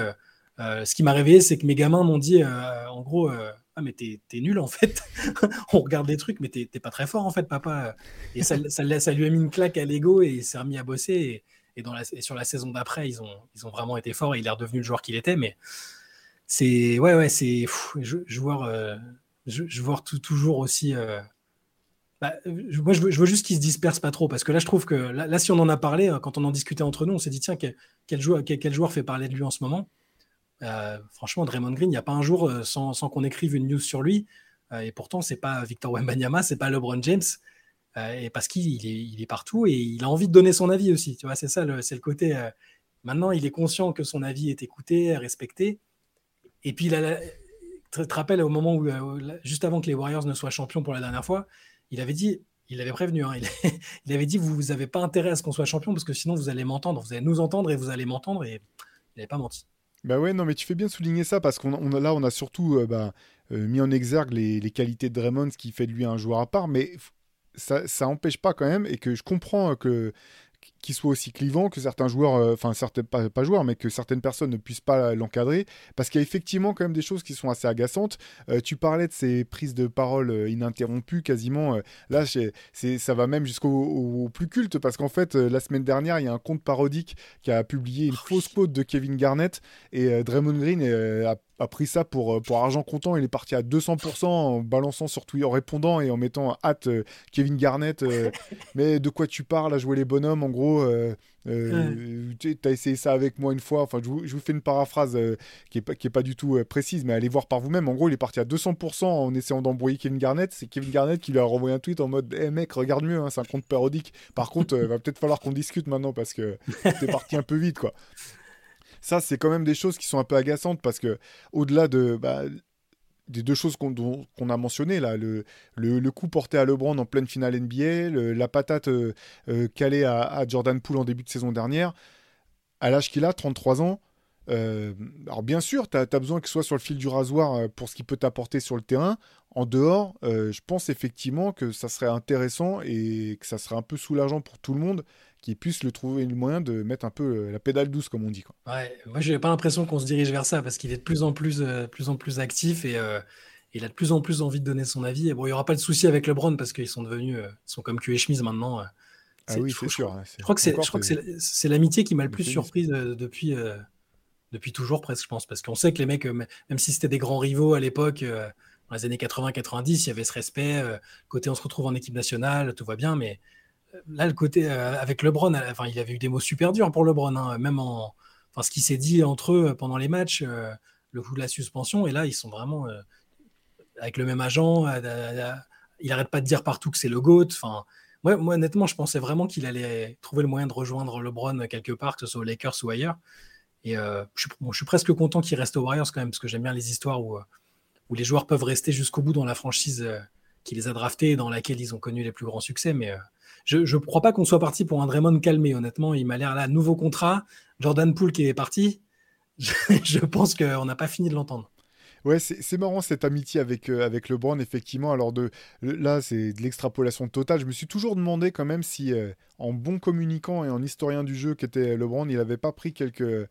ce qui m'a réveillé, c'est que mes gamins m'ont dit en gros ah mais t'es nul en fait. (laughs) on regarde des trucs, mais t'es pas très fort en fait, papa. Et ça, lui a mis une claque à l'ego et il s'est remis à bosser. Et, sur la saison d'après, ils ont, vraiment été forts et il est redevenu le joueur qu'il était. Mais c'est ouais ouais c'est euh, je, je, vois toujours aussi. Euh, bah, moi, je veux, je veux juste qu'il se disperse pas trop parce que là, je trouve que là, si on en a parlé, euh, quand on en discutait entre nous, on s'est dit tiens, quel, joueur, quel, joueur fait parler de lui en ce moment? Euh, franchement, Draymond Green, il n'y a pas un jour euh, sans, qu'on écrive une news sur lui. Euh, et pourtant, c'est pas Victor Wembanyama, c'est pas LeBron James. et parce qu'il est, est, partout et il a envie de donner son avis aussi. Tu vois, c'est ça, c'est le côté. maintenant, il est conscient que son avis est écouté, respecté. Et puis, il tu te rappelles au moment où, juste avant que les Warriors ne soient champions pour la dernière fois, il avait dit, il avait prévenu, hein, (laughs) il, avait dit, vous n'avez pas intérêt à ce qu'on soit champion parce que sinon vous allez m'entendre, vous allez nous entendre et vous allez m'entendre et il n'avait pas menti.
Bah ouais, non, mais tu fais bien souligner ça parce qu'on on, là, on a surtout euh, bah, euh, mis en exergue les, qualités de Draymond, ce qui fait de lui un joueur à part, mais ça, ça pas quand même, et que je comprends que qu'il soit aussi clivant, que certains joueurs, euh, enfin certains pas, pas, joueurs, mais que certaines personnes ne puissent pas l'encadrer, parce qu'il y a effectivement quand même des choses qui sont assez agaçantes. Euh, tu parlais de ces prises de parole euh, ininterrompues, quasiment. là, c'est, ça va même jusqu'au plus culte, parce qu'en fait, la semaine dernière, il y a un compte parodique qui a publié une ah fausse quote de Kevin Garnett, et Draymond Green a a pris ça pour, pour argent comptant. Il est parti à 200% en balançant sur Twitter, en répondant et en mettant hâte Kevin Garnett. (laughs) mais de quoi tu parles à jouer les bonhommes En gros, euh, euh, tu as essayé ça avec moi une fois. Enfin, je vous, fais une paraphrase euh, qui, est pas, qui est pas du tout précise, mais allez voir par vous-même. En gros, il est parti à 200% en essayant d'embrouiller Kevin Garnett. C'est Kevin Garnett qui lui a renvoyé un tweet en mode Eh mec, regarde mieux, hein, c'est un compte parodique. Par contre, va peut-être falloir qu'on discute maintenant parce que (laughs) t'es parti un peu vite, quoi ça c'est quand même des choses qui sont un peu agaçantes parce que au-delà de bah, des deux choses qu'on a mentionnées, là, le, le, coup porté à LeBron en pleine finale NBA, la patate euh, euh, calée à, Jordan Poole en début de saison dernière, à l'âge qu'il a, 33 ans. Euh, alors bien sûr, tu as, besoin qu'il soit sur le fil du rasoir pour ce qu'il peut t'apporter sur le terrain. En dehors, je pense effectivement que ça serait intéressant et que ça serait un peu soulageant pour tout le monde qui puisse le trouver le moyen de mettre un peu la pédale douce, comme on dit. Quoi.
Ouais, moi, je n'ai pas l'impression qu'on se dirige vers ça parce qu'il est de plus en plus, euh, plus, en plus actif et euh, il a de plus en plus envie de donner son avis. Et bon, il n'y aura pas de souci avec LeBron parce qu'ils sont devenus, euh, sont comme Q et chemise maintenant.
ah oui, c'est sûr.
Je crois que c'est, je crois que c'est, l'amitié qui m'a le plus surpris depuis, depuis toujours presque, je pense, parce qu'on sait que les mecs, même si c'était des grands rivaux à l'époque. dans les années 80-90, il y avait ce respect. côté on se retrouve en équipe nationale, tout va bien, mais là, le côté euh, avec LeBron, euh, enfin, il avait eu des mots super durs pour LeBron, hein, même en, enfin, ce qui s'est dit entre eux pendant les matchs, euh, le coup de la suspension, et là, ils sont vraiment, avec le même agent. il arrête pas de dire partout que c'est le GOAT. Enfin, moi, moi, honnêtement, je pensais vraiment qu'il allait trouver le moyen de rejoindre LeBron quelque part, que ce soit aux Lakers ou ailleurs. Et je, suis, je, suis, presque content qu'il reste aux Warriors quand même, parce que j'aime bien les histoires où, où les joueurs peuvent rester jusqu'au bout dans la franchise qui les a draftés et dans laquelle ils ont connu les plus grands succès. Mais je ne crois pas qu'on soit parti pour un Draymond calmé, honnêtement. Il m'a l'air là, nouveau contrat. Jordan Poole qui est parti. (laughs) Je, pense qu'on n'a pas fini de l'entendre.
Ouais, c'est marrant cette amitié avec, euh, avec LeBron, effectivement. Alors de, là, c'est de l'extrapolation totale. Je me suis toujours demandé quand même si, euh, en bon communicant et en historien du jeu qu'était LeBron, il n'avait pas pris quelques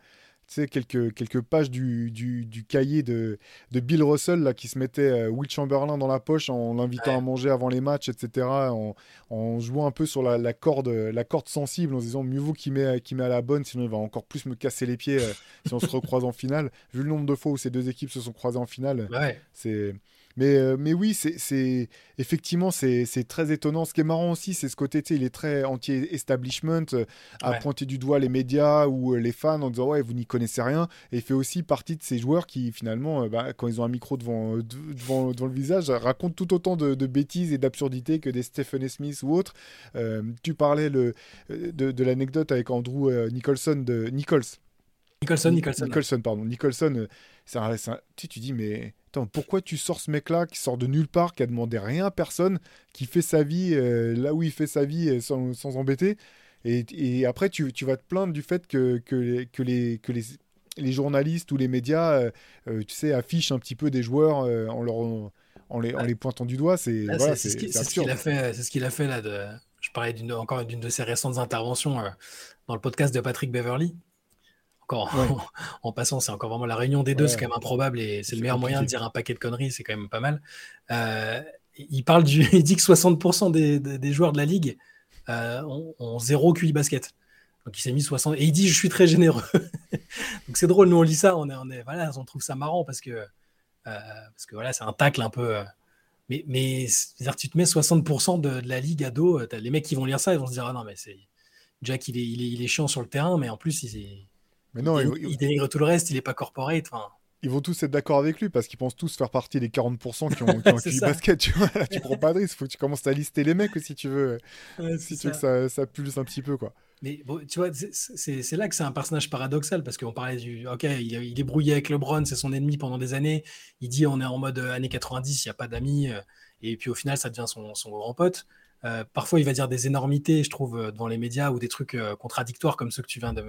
quelques, quelques pages du, du, cahier de, de, Bill Russell là, qui se mettait euh, Will Chamberlain dans la poche en l'invitant à manger avant les matchs, etc. En, en jouant un peu sur la, la, corde, la corde sensible, en se disant mieux vaut qu'il met, met à la bonne, sinon il va encore plus me casser les pieds euh, si on se recroise en finale. Vu le nombre de fois où ces deux équipes se sont croisées en finale, c'est mais, euh, mais oui, c'est effectivement c'est très étonnant. Ce qui est marrant aussi, c'est ce côté, il est très anti-establishment, euh, à pointer du doigt les médias ou euh, les fans en disant ouais, vous n'y connaissez rien. Et il fait aussi partie de ces joueurs qui finalement, bah, quand ils ont un micro devant, devant, devant le visage, racontent tout autant de, bêtises et d'absurdités que des Stephen Smith ou autres. tu parlais le, de, de l'anecdote avec Andrew Nicholson de Nichols.
Nicholson, Nicholson.
Nicholson, pardon. Nicholson, c'est un, tu, tu dis, mais pourquoi tu sors ce mec-là qui sort de nulle part, qui a demandé rien à personne, qui fait sa vie euh, là où il fait sa vie euh, sans, sans embêter et, après, tu, tu, vas te plaindre du fait que, que, les, que, les, que les, les, journalistes ou les médias, euh, tu sais, affichent un petit peu des joueurs en, leur, en, les, en les pointant du doigt. C'est voilà,
ce qu'il a fait. C'est ce qu'il a fait là. De, je parlais encore d'une de ses récentes interventions dans le podcast de Patrick Beverly (laughs) en, passant, c'est encore vraiment la réunion des deux, c'est quand même improbable et c'est le meilleur moyen de dire un paquet de conneries, c'est quand même pas mal. Euh, il parle du, (laughs) il dit que 60% des, joueurs de la ligue euh, ont, zéro QI basket. Donc il s'est mis 60 et il dit je suis très généreux. (laughs) Donc c'est drôle, nous on lit ça, on est, on est voilà, on trouve ça marrant parce que euh, parce que voilà, c'est un tacle un peu. mais mais dire tu te mets 60% de, la ligue à dos, les mecs qui vont lire ça, ils vont se dire ah non mais c'est Jack il est, il est, il est chiant sur le terrain, mais en plus il est
mais non,
il, dénigre tout le reste, il n'est pas corporate.
Ils vont tous être d'accord avec lui parce qu'ils pensent tous faire partie des 40% qui ont, qui ont (laughs) basket. Tu vois, tu prends pas de risque. Faut que tu commences à lister les mecs si tu veux, si tu veux que ça, ça pulse un petit peu. quoi.
Mais tu vois, c'est là que c'est un personnage paradoxal parce qu'on parlait du. Ok, il, est brouillé avec LeBron, c'est son ennemi pendant des années. Il dit on est en mode années 90, il n'y a pas d'amis. Euh, et puis au final, ça devient son, son grand pote. Euh, parfois, il va dire des énormités, je trouve, euh, devant les médias ou des trucs contradictoires comme ceux que tu viens de,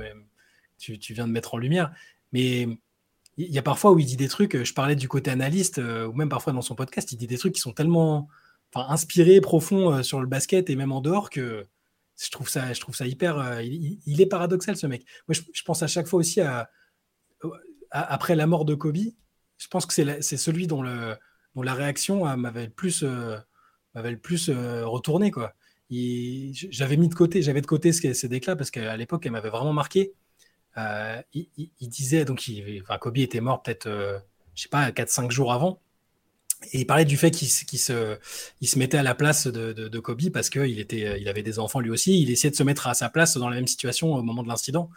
tu, viens de mettre en lumière. Mais il y a parfois où il dit des trucs, je parlais du côté analyste, euh, ou même parfois dans son podcast, il dit des trucs qui sont tellement inspirés, profonds euh, sur le basket et même en dehors que je trouve ça, je trouve ça hyper. Euh, il, est paradoxal ce mec. Moi, je, pense à chaque fois aussi à, après la mort de Kobe. Je pense que c'est celui dont, le, dont la réaction m'avait le plus, m'avait plus retourné quoi. J'avais mis de côté, j'avais de côté ces déclats parce qu'à l'époque, elle m'avait vraiment marqué. Euh, il, disait, donc il, Kobe était mort peut-être, euh, je sais pas, 4-5 jours avant. Et il parlait du fait qu'il se, il se mettait à la place de, Kobe parce qu'il était, il avait des enfants lui aussi. Il essayait de se mettre à sa place dans la même situation au moment de l'incident.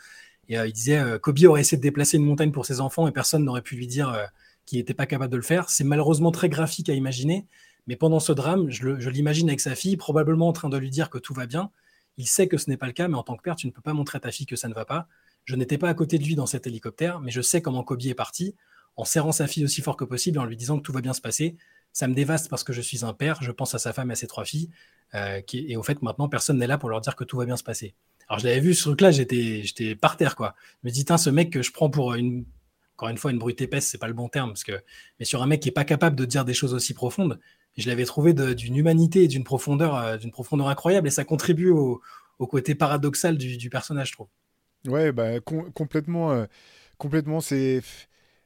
Et euh, il disait, Kobe aurait essayé de déplacer une montagne pour ses enfants et personne n'aurait pu lui dire qu'il n'était pas capable de le faire. C'est malheureusement très graphique à imaginer. Mais pendant ce drame, je l'imagine avec sa fille, probablement en train de lui dire que tout va bien. Il sait que ce n'est pas le cas, mais en tant que père, tu ne peux pas montrer à ta fille que ça ne va pas. Je n'étais pas à côté de lui dans cet hélicoptère, mais je sais comment Kobe est parti, en serrant sa fille aussi fort que possible, en lui disant que tout va bien se passer. Ça me dévaste parce que je suis un père, je pense à sa femme et à ses trois filles, euh, et au fait, maintenant, personne n'est là pour leur dire que tout va bien se passer. Alors, je l'avais vu ce truc-là, j'étais, j'étais par terre, quoi. Je me dis, ce mec que je prends pour une, encore une fois, une brute épaisse, c'est pas le bon terme, parce que, mais sur un mec qui est pas capable de dire des choses aussi profondes, je l'avais trouvé d'une humanité et d'une profondeur, euh, profondeur incroyable, et ça contribue au, côté paradoxal du personnage, je trouve.
Ouais, bah, complètement. Euh, complètement, c'est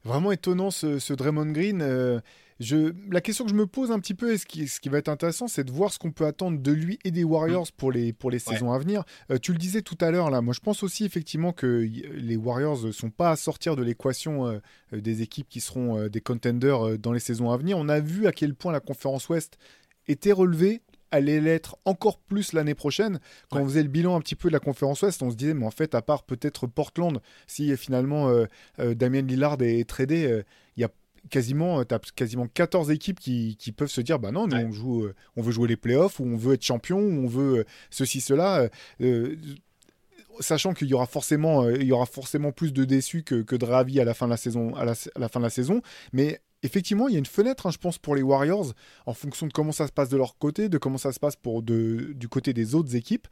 vraiment étonnant ce, Draymond Green. Euh, je, la question que je me pose un petit peu, et ce qui, ce qui va être intéressant, c'est de voir ce qu'on peut attendre de lui et des Warriors mm. pour les, pour les saisons à venir. Euh, tu le disais tout à l'heure, là, moi je pense aussi effectivement que les Warriors ne sont pas à sortir de l'équation des équipes qui seront des contenders dans les saisons à venir. On a vu à quel point la conférence Ouest était relevée allait l'être encore plus l'année prochaine. Quand on faisait le bilan un petit peu de la conférence Ouest, on se disait, mais en fait, à part peut-être Portland, si finalement euh, euh, Damien Lillard est tradé, euh, il y a quasiment, as quasiment 14 équipes qui, qui, peuvent se dire bah non, nous, on, joue, on veut jouer les playoffs, ou on veut être champion, ou on veut ceci, cela sachant qu'il y aura forcément, il y aura forcément plus de déçus que, que de ravis à la fin de la saison, à la, à la fin de la saison. Mais effectivement, il y a une fenêtre, hein, je pense, pour les Warriors, en fonction de comment ça se passe de leur côté, de comment ça se passe pour de, du côté des autres équipes.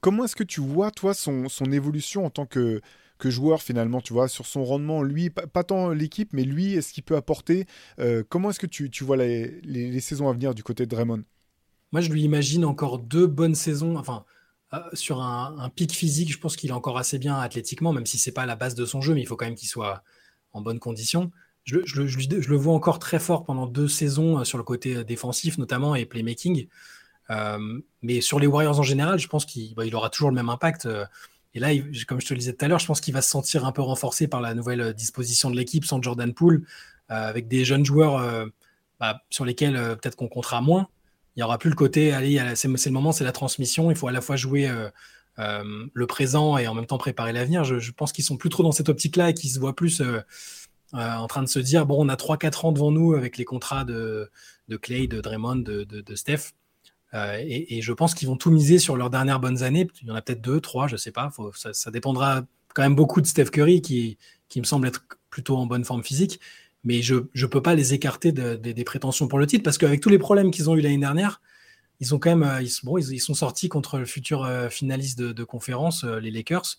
Comment est-ce que tu vois, toi, son, évolution en tant que, joueur, finalement, tu vois, sur son rendement, lui, pas, tant l'équipe, mais lui, est-ce qu'il peut apporter euh, Comment est-ce que tu, vois les, saisons à venir du côté de Draymond?
Moi, je lui imagine encore deux bonnes saisons, enfin, euh, sur un, un, pic physique, je pense qu'il est encore assez bien athlétiquement, même si c'est pas la base de son jeu, mais il faut quand même qu'il soit en bonne condition je, le vois encore très fort pendant deux saisons euh, sur le côté euh, défensif notamment et playmaking. Euh, mais sur les Warriors en général, je pense qu'il bah, aura toujours le même impact. Et là, comme je te le disais tout à l'heure, je pense qu'il va se sentir un peu renforcé par la nouvelle disposition de l'équipe sans Jordan Poole, avec des jeunes joueurs bah, sur lesquels peut-être qu'on comptera moins. Il n'y aura plus le côté, allez, c'est le moment, c'est la transmission. Il faut à la fois jouer le présent et en même temps préparer l'avenir. Je, pense qu'ils sont plus trop dans cette optique-là et qu'ils se voient plus en train de se dire bon, on a 3-4 ans devant nous avec les contrats de, Clay, de Draymond, de, Steph. Euh, et, je pense qu'ils vont tout miser sur leurs dernières bonnes années. Il y en a peut-être deux, trois, je sais pas. ça, dépendra quand même beaucoup de Steph Curry, qui, me semble être plutôt en bonne forme physique. Mais je ne peux pas les écarter des prétentions pour le titre, parce qu'avec tous les problèmes qu'ils ont eu l'année dernière, ils ont quand même, euh, ils, bon, ils, sont sortis contre le futur finaliste de, conférence, les Lakers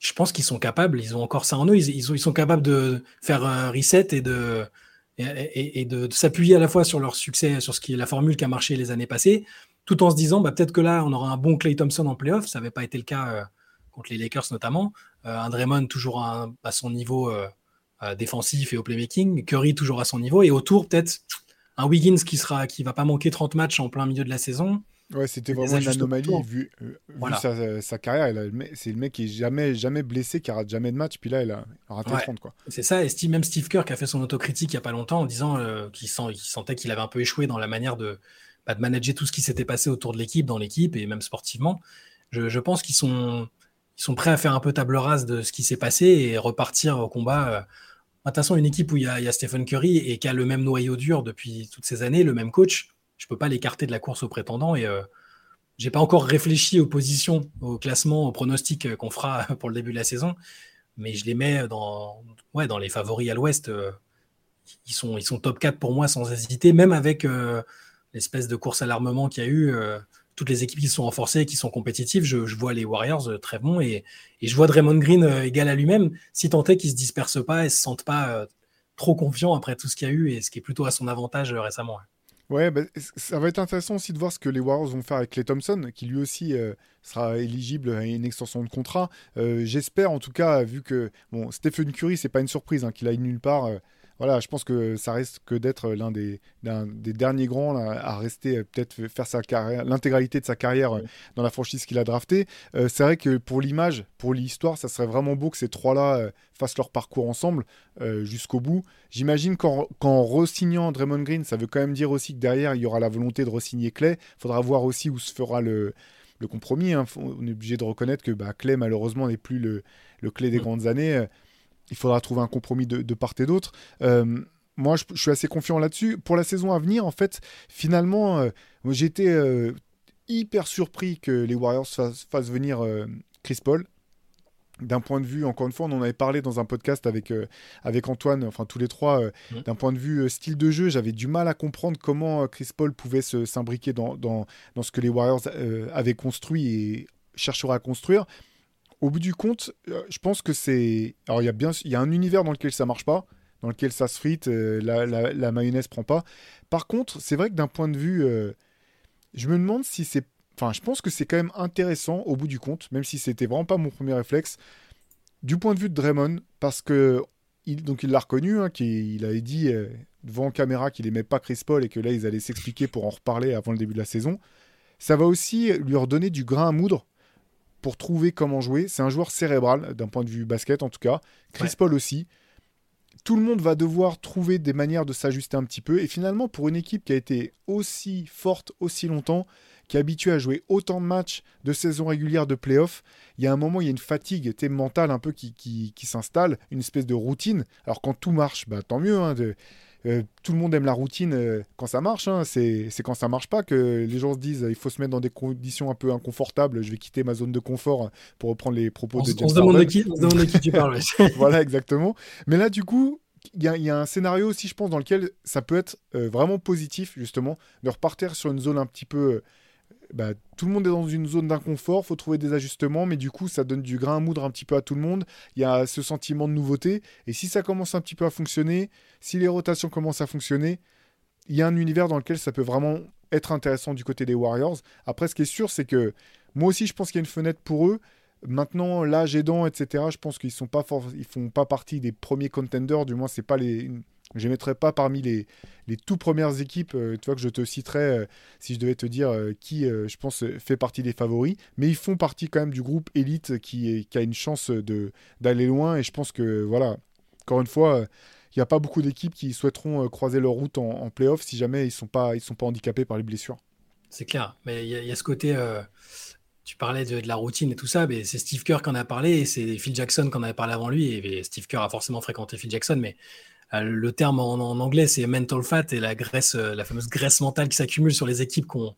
je pense qu'ils sont capables, ils ont encore ça en eux, ils, sont capables de faire un reset et de, s'appuyer à la fois sur leur succès, sur ce qui est la formule qui a marché les années passées, tout en se disant bah, peut-être que là, on aura un bon Clay Thompson en playoff, ça n'avait pas été le cas euh, contre les Lakers notamment, euh, un Draymond toujours à, son niveau euh, défensif et au playmaking, Curry toujours à son niveau, et autour peut-être un Wiggins qui sera qui va pas manquer 30 matchs en plein milieu de la saison,
Ouais, c'était vraiment une anomalie vu, euh, sa, carrière. C'est le mec qui est jamais, jamais blessé, qui rate jamais de match. Puis là, il a, raté 30. quoi.
C'est ça. Et même Steve Kerr qui a fait son autocritique il n'y a pas longtemps en disant euh, qu'il sentait qu'il avait un peu échoué dans la manière de, bah, de manager tout ce qui s'était passé autour de l'équipe, dans l'équipe et même sportivement. Je, pense qu'ils sont, ils sont prêts à faire un peu table rase de ce qui s'est passé et repartir au combat. Euh. De toute façon, une équipe où il y, a, il y a Stephen Curry et qui a le même noyau dur depuis toutes ces années, le même coach je peux pas l'écarter de la course aux prétendants et euh, j'ai pas encore réfléchi aux positions, au classement, aux pronostics euh, qu'on fera (laughs) pour le début de la saison, mais je les mets dans, les favoris à l'ouest. Euh, ils, sont, ils sont top 4 pour moi sans hésiter, même avec l'espèce de course à l'armement qu'il y a eu. toutes les équipes qui sont renforcées, qui sont compétitives, je, vois les Warriors très bons et, je vois Draymond Green égal à lui-même, si tant est qu'il ne se disperse pas et se sente pas trop confiant après tout ce qu'il y a eu et ce qui est plutôt à son avantage récemment.
Ouais, bah, ça va être intéressant aussi de voir ce que les Warriors vont faire avec Clay Thompson, qui lui aussi euh, sera éligible à une extension de contrat. Euh, j'espère en tout cas, vu que bon, Stephen Curry, c'est pas une surprise hein, qu'il aille nulle part. Euh, voilà, je pense que ça reste que d'être l'un des, des derniers grands à rester, euh, peut-être faire sa carrière, l'intégralité de sa carrière euh, dans la franchise qu'il a drafté. Euh, c'est vrai que pour l'image, pour l'histoire, ça serait vraiment beau que ces trois-là fassent leur parcours ensemble jusqu'au bout. J'imagine qu'en, qu'en re-signant Draymond Green, ça veut quand même dire aussi que derrière, il y aura la volonté de re-signer Clay. Il faudra voir aussi où se fera le, le compromis. Hein. On est obligé de reconnaître que bah, Clay, malheureusement, n'est plus le, le Clay des grandes années il faudra trouver un compromis de, part et d'autre. Euh, moi, je, suis assez confiant là-dessus. Pour la saison à venir, en fait, finalement, euh, j'étais euh, hyper surpris que les Warriors fassent, venir Chris Paul. D'un point de vue, encore une fois, on en avait parlé dans un podcast avec, avec Antoine, enfin tous les trois, mmh. d'un point de vue style de jeu, j'avais du mal à comprendre comment Chris Paul pouvait s'imbriquer dans, dans, dans, ce que les Warriors avaient construit et chercheraient à construire au bout du compte, euh, je pense que c'est. Alors, il y, a bien... y a un univers dans lequel ça marche pas, dans lequel ça se frite, euh, la, la, la, mayonnaise prend pas. Par contre, c'est vrai que d'un point de vue. Euh, je me demande si c'est. Enfin, je pense que c'est quand même intéressant au bout du compte, même si c'était vraiment pas mon premier réflexe, du point de vue de Draymond, parce que. Il, donc, il l'a reconnu, hein, qu'il avait dit devant caméra qu'il aimait pas Chris Paul et que là, ils allaient s'expliquer pour en reparler avant le début de la saison. Ça va aussi lui redonner du grain à moudre pour trouver comment jouer. C'est un joueur cérébral, d'un point de vue basket en tout cas. Chris Paul aussi. Tout le monde va devoir trouver des manières de s'ajuster un petit peu. Et finalement, pour une équipe qui a été aussi forte aussi longtemps, qui est habitué à jouer autant de matchs de saison régulière de playoff, il y a un moment, il y a une fatigue mentale un peu qui, qui, s'installe, une espèce de routine. Alors quand tout marche, bah, tant mieux. Hein, euh, tout le monde aime la routine euh, quand ça marche. Hein. C'est quand ça marche pas que les gens se disent il faut se mettre dans des conditions un peu inconfortables. Je vais quitter ma zone de confort pour reprendre les propos de James
on se demande de qui, on se demande de qui tu parles. (laughs)
voilà, exactement. Mais là, du coup, il y, a un scénario aussi, je pense, dans lequel ça peut être euh, vraiment positif, justement, de repartir sur une zone un petit peu. Bah, tout le monde est dans une zone d'inconfort, faut trouver des ajustements, mais du coup, ça donne du grain à moudre un petit peu à tout le monde. Il y a ce sentiment de nouveauté, et si ça commence un petit peu à fonctionner, si les rotations commencent à fonctionner, il y a un univers dans lequel ça peut vraiment être intéressant du côté des Warriors. Après, ce qui est sûr, c'est que moi aussi, je pense qu'il y a une fenêtre pour eux. Maintenant, l'âge aidant, etc., je pense qu'ils ils font pas partie des premiers contenders, du moins c'est pas les je ne mettrai pas parmi les, les tout premières équipes, euh, tu vois, que je te citerai euh, si je devais te dire euh, qui, je pense, fait partie des favoris. Mais ils font partie quand même du groupe élite qui, a une chance d'aller loin. Et je pense que, voilà, encore une fois, il n'y a pas beaucoup d'équipes qui souhaiteront croiser leur route en, en playoff si jamais ils ne sont, pas, ils sont pas handicapés par les blessures.
C'est clair. Mais il y, a ce côté tu parlais de, la routine et tout ça, mais c'est Steve Kerr qui en a parlé et c'est Phil Jackson qui en avait parlé avant lui. Et, Steve Kerr a forcément fréquenté Phil Jackson, mais le terme en, anglais c'est mental fat et la graisse, euh, la fameuse graisse mentale qui s'accumule sur les équipes qui ont,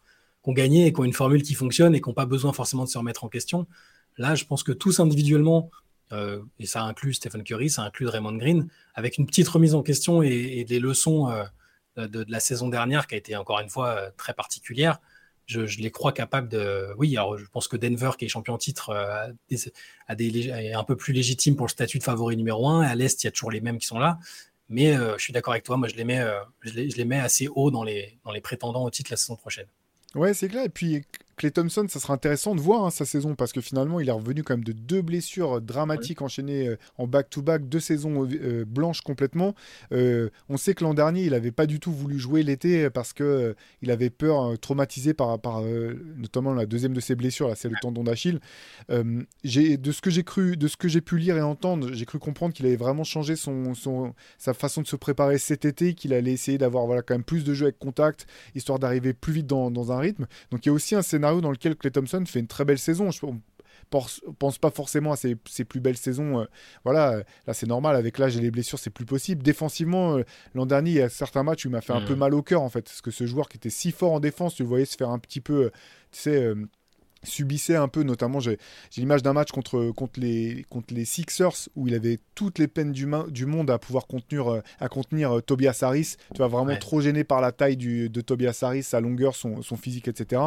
gagné et qui ont une formule qui fonctionne et qui n'ont pas besoin forcément de se remettre en question. Là, je pense que tous individuellement, euh, et ça inclut Stephen Curry, ça inclut Draymond Green, avec une petite remise en question et, des leçons de, la saison dernière qui a été encore une fois très particulière je, les crois capables de. Oui, alors je pense que Denver, qui est champion titre, euh, a est un peu plus légitime pour le statut de favori numéro 1. À l'Est, il y a toujours les mêmes qui sont là. Mais euh, je suis d'accord avec toi, moi je les mets, euh, je les, mets assez haut dans les, dans les prétendants au titre la saison prochaine.
Ouais, c'est clair. Et puis Clay Thompson, ça sera intéressant de voir hein, sa saison parce que finalement, il est revenu quand même de deux blessures dramatiques enchaînées euh, en back-to-back, deux saisons euh, blanches complètement. Euh, on sait que l'an dernier, il n'avait pas du tout voulu jouer l'été parce que il avait peur, traumatisé par, par notamment la deuxième de ses blessures, là, c'est le tendon d'Achille. de ce que j'ai cru, de ce que j'ai pu lire et entendre, j'ai cru comprendre qu'il avait vraiment changé son, son, sa façon de se préparer cet été, qu'il allait essayer d'avoir voilà quand même plus de jeux avec contact, histoire d'arriver plus vite dans, dans un rythme. Donc il y a aussi un scénario dans lequel Clay Thompson fait une très belle saison. Je, on pense pas forcément à ses, plus belles saisons. Euh, voilà, euh, là c'est normal, avec l'âge et les blessures, c'est plus possible. Défensivement, euh, l'an dernier, il y a certains matchs où il m'a fait un peu mm. mal au cœur en fait. Parce que ce joueur qui était si fort en défense, tu le voyais se faire un petit peu, tu sais subissait un peu, notamment j'ai l'image d'un match contre, contre, les, contre les Sixers où il avait toutes les peines du, du monde à pouvoir contenir, à contenir Tobias Harris. Tu vas vraiment trop gêné par la taille du, de Tobias Harris, sa longueur, son, son physique, etc.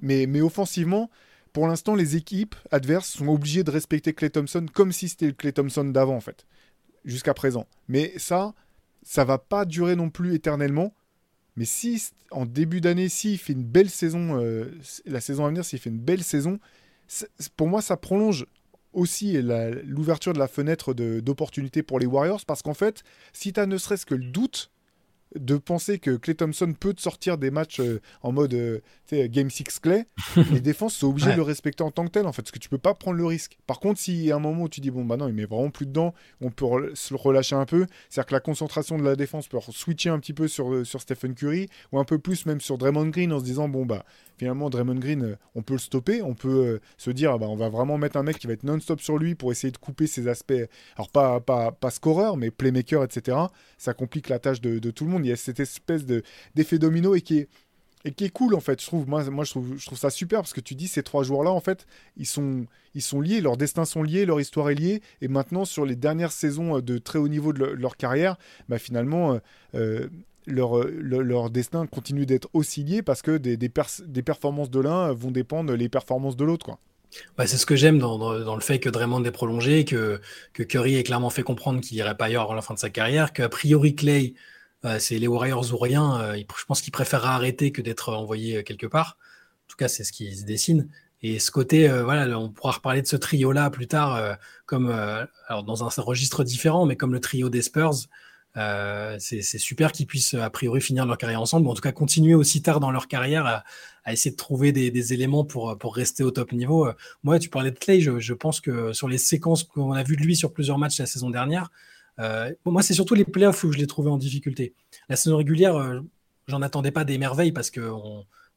Mais, mais offensivement, pour l'instant, les équipes adverses sont obligées de respecter Clay Thompson comme si c'était le Clay Thompson d'avant, en fait, jusqu'à présent. Mais ça, ça va pas durer non plus éternellement. Mais si, en début d'année, s'il fait une belle saison, euh, la saison à venir, s'il fait une belle saison, pour moi, ça prolonge aussi l'ouverture de la fenêtre d'opportunité pour les Warriors. Parce qu'en fait, si tu as ne serait-ce que le doute de penser que Clay Thompson peut te sortir des matchs euh, en mode euh, Game 6 Clay, (laughs) les défenses sont obligées de le respecter en tant que tel, en fait, parce que tu peux pas prendre le risque. Par contre, si à un moment où tu dis, bon, bah non, il met vraiment plus dedans, on peut se relâcher un peu, c'est-à-dire que la concentration de la défense peut switcher un petit peu sur, euh, sur Stephen Curry, ou un peu plus même sur Draymond Green, en se disant, bon, bah, finalement, Draymond Green, on peut le stopper, on peut se dire, bah, on va vraiment mettre un mec qui va être non-stop sur lui pour essayer de couper ses aspects, alors pas, pas, pas scoreur, mais playmaker, etc. Ça complique la tâche de, de tout le monde il y a cette espèce de d'effet domino et qui est et qui est cool en fait. Je trouve moi, moi je trouve je trouve ça super parce que tu dis ces trois joueurs là en fait ils sont ils sont liés, leurs destins sont liés, leur histoire est liée et maintenant sur les dernières saisons euh, de très haut niveau de, leur carrière, bah finalement euh, euh, leur, leur, destin continue d'être aussi lié parce que des, performances de l'un vont dépendre les performances de l'autre
c'est ce que j'aime dans, le fait que Draymond est prolongé, que, Curry ait clairement fait comprendre qu'il irait pas ailleurs à la fin de sa carrière, qu'a priori Clay euh, c'est les Warriors ou rien. Euh, je pense qu'il préférera arrêter que d'être envoyé euh, quelque part. En tout cas, c'est ce qui se dessine. Et ce côté, on pourra reparler de ce trio-là plus tard, comme dans un registre différent, mais comme le trio des Spurs. C'est super qu'ils puissent a priori finir leur carrière ensemble, ou en tout cas continuer aussi tard dans leur carrière à, essayer de trouver des, éléments pour, rester au top niveau. moi, tu parlais de Clay, je, pense que sur les séquences qu'on a vues de lui sur plusieurs matchs la saison dernière, euh, moi, c'est surtout les playoffs où je l'ai trouvé en difficulté. La saison régulière, euh, j'en attendais pas des merveilles parce que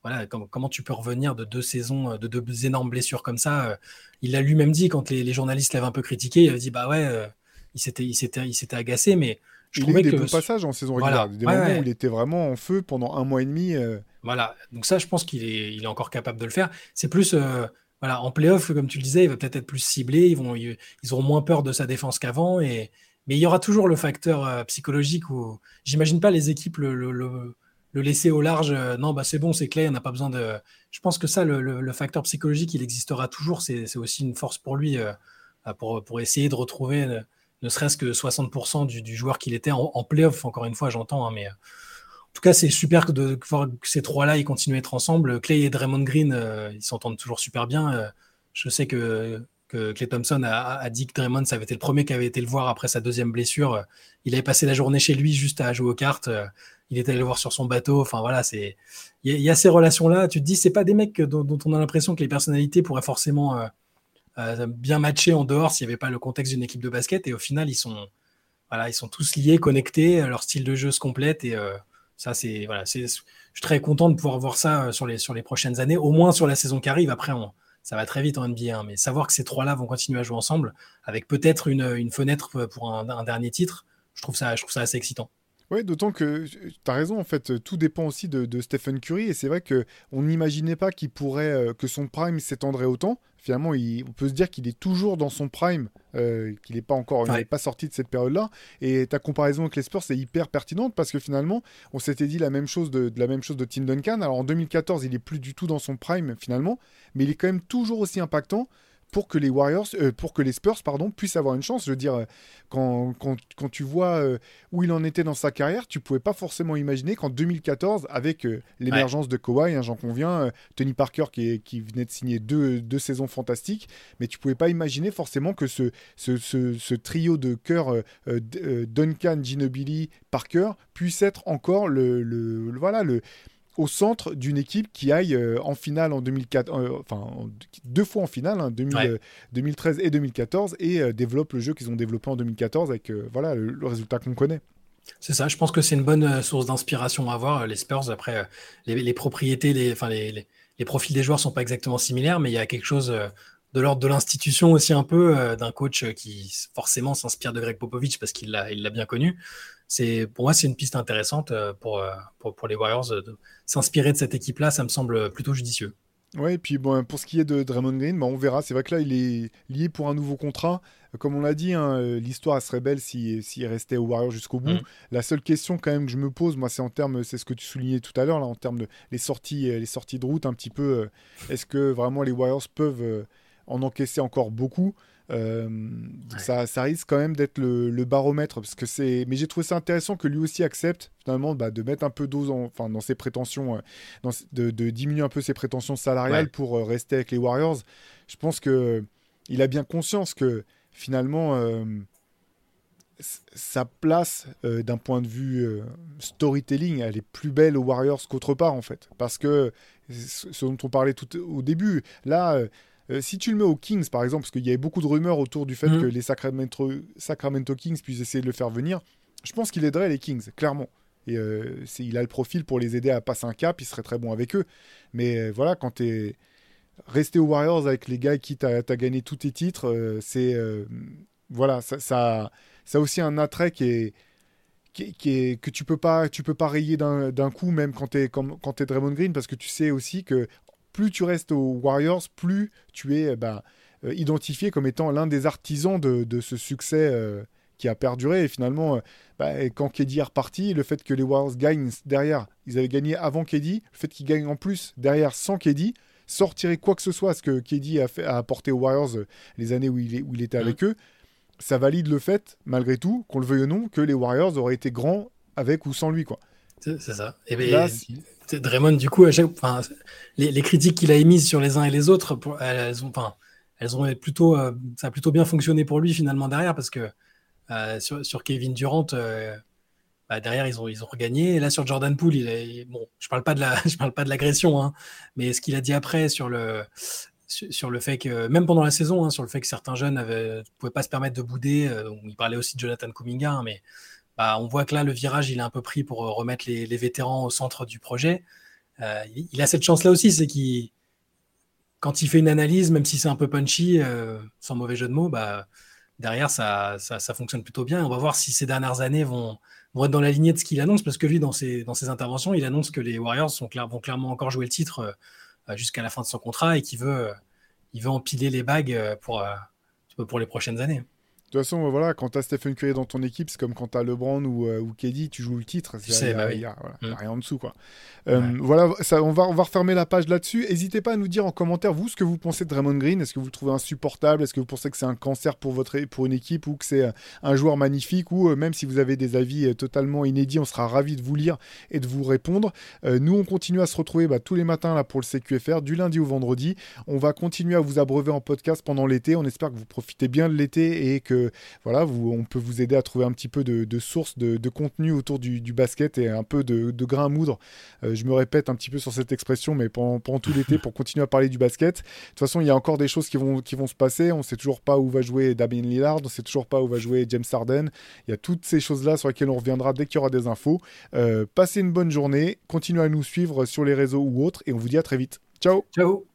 voilà, comment tu peux revenir de deux saisons, de deux énormes blessures comme ça Il l'a lui-même dit quand les, journalistes l'avaient un peu critiqué. Il a dit bah ouais, il s'était agacé, mais
je il a eu des bons passages en saison régulière, des moments où il était vraiment en feu pendant un mois et demi.
Voilà, donc ça, je pense qu'il est, il est encore capable de le faire. C'est plus voilà, en playoff, comme tu le disais, il va peut-être être plus ciblé. Ils, vont, ils, auront moins peur de sa défense qu'avant. Et... Mais il y aura toujours le facteur psychologique où j'imagine pas les équipes le, le le laisser au large, euh, non, bah c'est bon, c'est clair, on n'a pas besoin de. Je pense que ça, le, facteur psychologique, il existera toujours. C'est aussi une force pour lui, euh, pour, pour, essayer de retrouver euh, ne serait-ce que 60% du, joueur qu'il était en, playoff, encore une fois, j'entends, hein, mais. En tout cas, c'est super que, de, que ces trois-là ils continuent à être ensemble. Clay et Draymond Green, ils s'entendent toujours super bien. je sais que, Clay Thompson a, dit que Draymond, ça avait été le premier qui avait été le voir après sa deuxième blessure. Il avait passé la journée chez lui juste à jouer aux cartes il est allé le voir sur son bateau. Enfin voilà, c'est il y, a ces relations-là. Tu te dis, c'est pas des mecs dont, on a l'impression que les personnalités pourraient forcément euh, euh, bien matcher en dehors s'il n'y avait pas le contexte d'une équipe de basket. Et au final, ils sont voilà, ils sont tous liés, connectés. Leur style de jeu se complète et euh, ça, c'est voilà. Je suis très content de pouvoir voir ça sur les sur les prochaines années, au moins sur la saison qui arrive. Après, ça va très vite en NBA, hein, mais savoir que ces trois-là vont continuer à jouer ensemble, avec peut-être une, une, fenêtre pour un, dernier titre, je trouve ça, je trouve ça assez excitant.
Oui, d'autant que tu as raison, en fait, tout dépend aussi de, Stephen Curry. Et c'est vrai qu'on n'imaginait pas qu'il pourrait, euh, que son prime s'étendrait autant. Finalement, on peut se dire qu'il est toujours dans son prime, euh, qu'il n'est pas encore, pas sorti de cette période-là. Et ta comparaison avec les Spurs, c'est hyper pertinente parce que finalement, on s'était dit la même chose de, de, la même chose de Tim Duncan. Alors en 2014, il est plus du tout dans son prime finalement, mais il est quand même toujours aussi impactant pour que les Warriors, euh, pour que les Spurs, pardon, puissent avoir une chance. Je veux dire, euh, quand, quand, quand tu vois euh, où il en était dans sa carrière, tu pouvais pas forcément imaginer qu'en 2014, avec l'émergence de Kawhi, hein, j'en conviens, Tony Parker qui, qui, venait de signer deux, deux, saisons fantastiques, mais tu pouvais pas imaginer forcément que ce, ce, trio de cœur Duncan, Ginobili, Parker puisse être encore le, le voilà le au centre d'une équipe qui aille euh, en finale en 2004, euh, enfin deux fois en finale, 2013 hein, et 2014, et euh, développe le jeu qu'ils ont développé en 2014 avec voilà le, résultat qu'on connaît.
C'est ça, je pense que c'est une bonne source d'inspiration à avoir. Les Spurs, après, les, propriétés, les, enfin, les, les, profils des joueurs sont pas exactement similaires, mais il y a quelque chose de l'ordre de l'institution aussi un peu, d'un coach qui forcément s'inspire de Greg Popovich parce qu'il l'a, il l'a bien connu c'est pour moi c'est une piste intéressante euh, pour, euh, pour, pour les Warriors de s'inspirer de cette équipe-là. Ça me semble plutôt judicieux.
Oui, et puis bon, pour ce qui est de Draymond Green, bah, on verra. C'est vrai que là, il est lié pour un nouveau contrat. Comme on l'a dit, hein, l'histoire serait belle s'il restait aux Warriors jusqu'au bout. Mm. La seule question quand même que je me pose, moi, c'est en termes, c'est ce que tu soulignais tout à l'heure, là, en termes de les sorties, les sorties de route un petit peu. Euh, est-ce que vraiment les Warriors peuvent en encaisser encore beaucoup euh, ça, ça, risque quand même d'être le, baromètre parce que c'est. Mais j'ai trouvé ça intéressant que lui aussi accepte finalement bah, de mettre un peu d'ose enfin, dans ses prétentions, euh, dans, de, diminuer un peu ses prétentions salariales pour euh, rester avec les Warriors. Je pense que il a bien conscience que finalement sa place d'un point de vue storytelling, elle est plus belle aux Warriors qu'autre part en fait, parce que ce dont on parlait tout au début, là euh, si tu le mets aux Kings, par exemple, parce qu'il y avait beaucoup de rumeurs autour du fait mhm. que les Sacramento, Sacramento, Kings puissent essayer de le faire venir, je pense qu'il aiderait les Kings, clairement. Et euh, il a le profil pour les aider à passer un cap, il serait très bon avec eux. Mais euh, voilà, quand tu es resté aux Warriors avec les gars qui t'as as gagné tous tes titres, c'est. voilà, ça, ça, ça, a aussi un attrait qui est. Qui, est, que tu peux pas tu peux pas rayer d'un coup même quand tu es quand es Draymond Green parce que tu sais aussi que plus tu restes aux Warriors, plus tu es bah, euh, identifié comme étant l'un des artisans de, ce succès euh, qui a perduré. Et finalement, euh, bah, quand Keddy est reparti, le fait que les Warriors gagnent derrière, ils avaient gagné avant Keddy, le fait qu'ils gagnent en plus derrière sans Keddy, sortirait quoi que ce soit, ce que Keddy a, fait, a apporté aux Warriors les années où il, où il était avec mmh. eux, ça valide le fait, malgré tout, qu'on le veuille ou non, que les Warriors auraient été grands avec ou sans lui. quoi.
C'est ça. Et ben, Draymond, du coup, les, critiques qu'il a émises sur les uns et les autres, elles, ont, plutôt, euh, ça a plutôt bien fonctionné pour lui finalement derrière parce que euh, sur, Kevin Durant, euh, bah, derrière ils ont, regagné. Et là sur Jordan Poole, il bon, je parle pas de la, (laughs) je parle pas de l'agression, hein, mais ce qu'il a dit après sur le, sur, le fait que même pendant la saison, hein, sur le fait que certains jeunes ne pouvaient pas se permettre de bouder. il parlait aussi de Jonathan Kuminga, hein, mais bah, on voit que là, le virage, il est un peu pris pour euh, remettre les, vétérans au centre du projet. il, a cette chance-là aussi, c'est qu'il quand il fait une analyse, même si c'est un peu punchy, sans mauvais jeu de mots, bah, derrière, ça, ça, fonctionne plutôt bien. On va voir si ces dernières années vont, vont être dans la lignée de ce qu'il annonce, parce que lui, dans ses, interventions, il annonce que les Warriors vont clairement encore jouer le titre jusqu'à la fin de son contrat et qu'il veut, il veut empiler les bagues pour, pour les prochaines années.
De toute façon, voilà, quand tu as Stephen Curry dans ton équipe, c'est comme quand tu as LeBron ou, euh, ou KD, tu joues le titre. Il n'y
bah
a, rien en dessous. Quoi. Euh, voilà, ça, on, va, on va refermer la page là-dessus. N'hésitez pas à nous dire en commentaire, vous, ce que vous pensez de Draymond Green. Est-ce que vous le trouvez insupportable? Est-ce que vous pensez que c'est un cancer pour, votre, pour une équipe ou que c'est euh, un joueur magnifique? Ou même si vous avez des avis totalement inédits, on sera ravis de vous lire et de vous répondre. nous, on continue à se retrouver bah, tous les matins là, pour le CQFR, du lundi au vendredi. On va continuer à vous abreuver en podcast pendant l'été. On espère que vous profitez bien de l'été et que voilà, vous on peut vous aider à trouver un petit peu de, sources de, contenu autour du, basket et un peu de, grain à moudre. Euh, je me répète un petit peu sur cette expression, mais pendant, tout l'été pour continuer à parler du basket. De toute façon, il y a encore des choses qui vont, qui vont se passer. On ne sait toujours pas où va jouer Damien Lillard, on ne sait toujours pas où va jouer James Harden. Il y a toutes ces choses-là sur lesquelles on reviendra dès qu'il y aura des infos. Euh, passez une bonne journée, continuez à nous suivre sur les réseaux ou autres, et on vous dit à très vite. Ciao
Ciao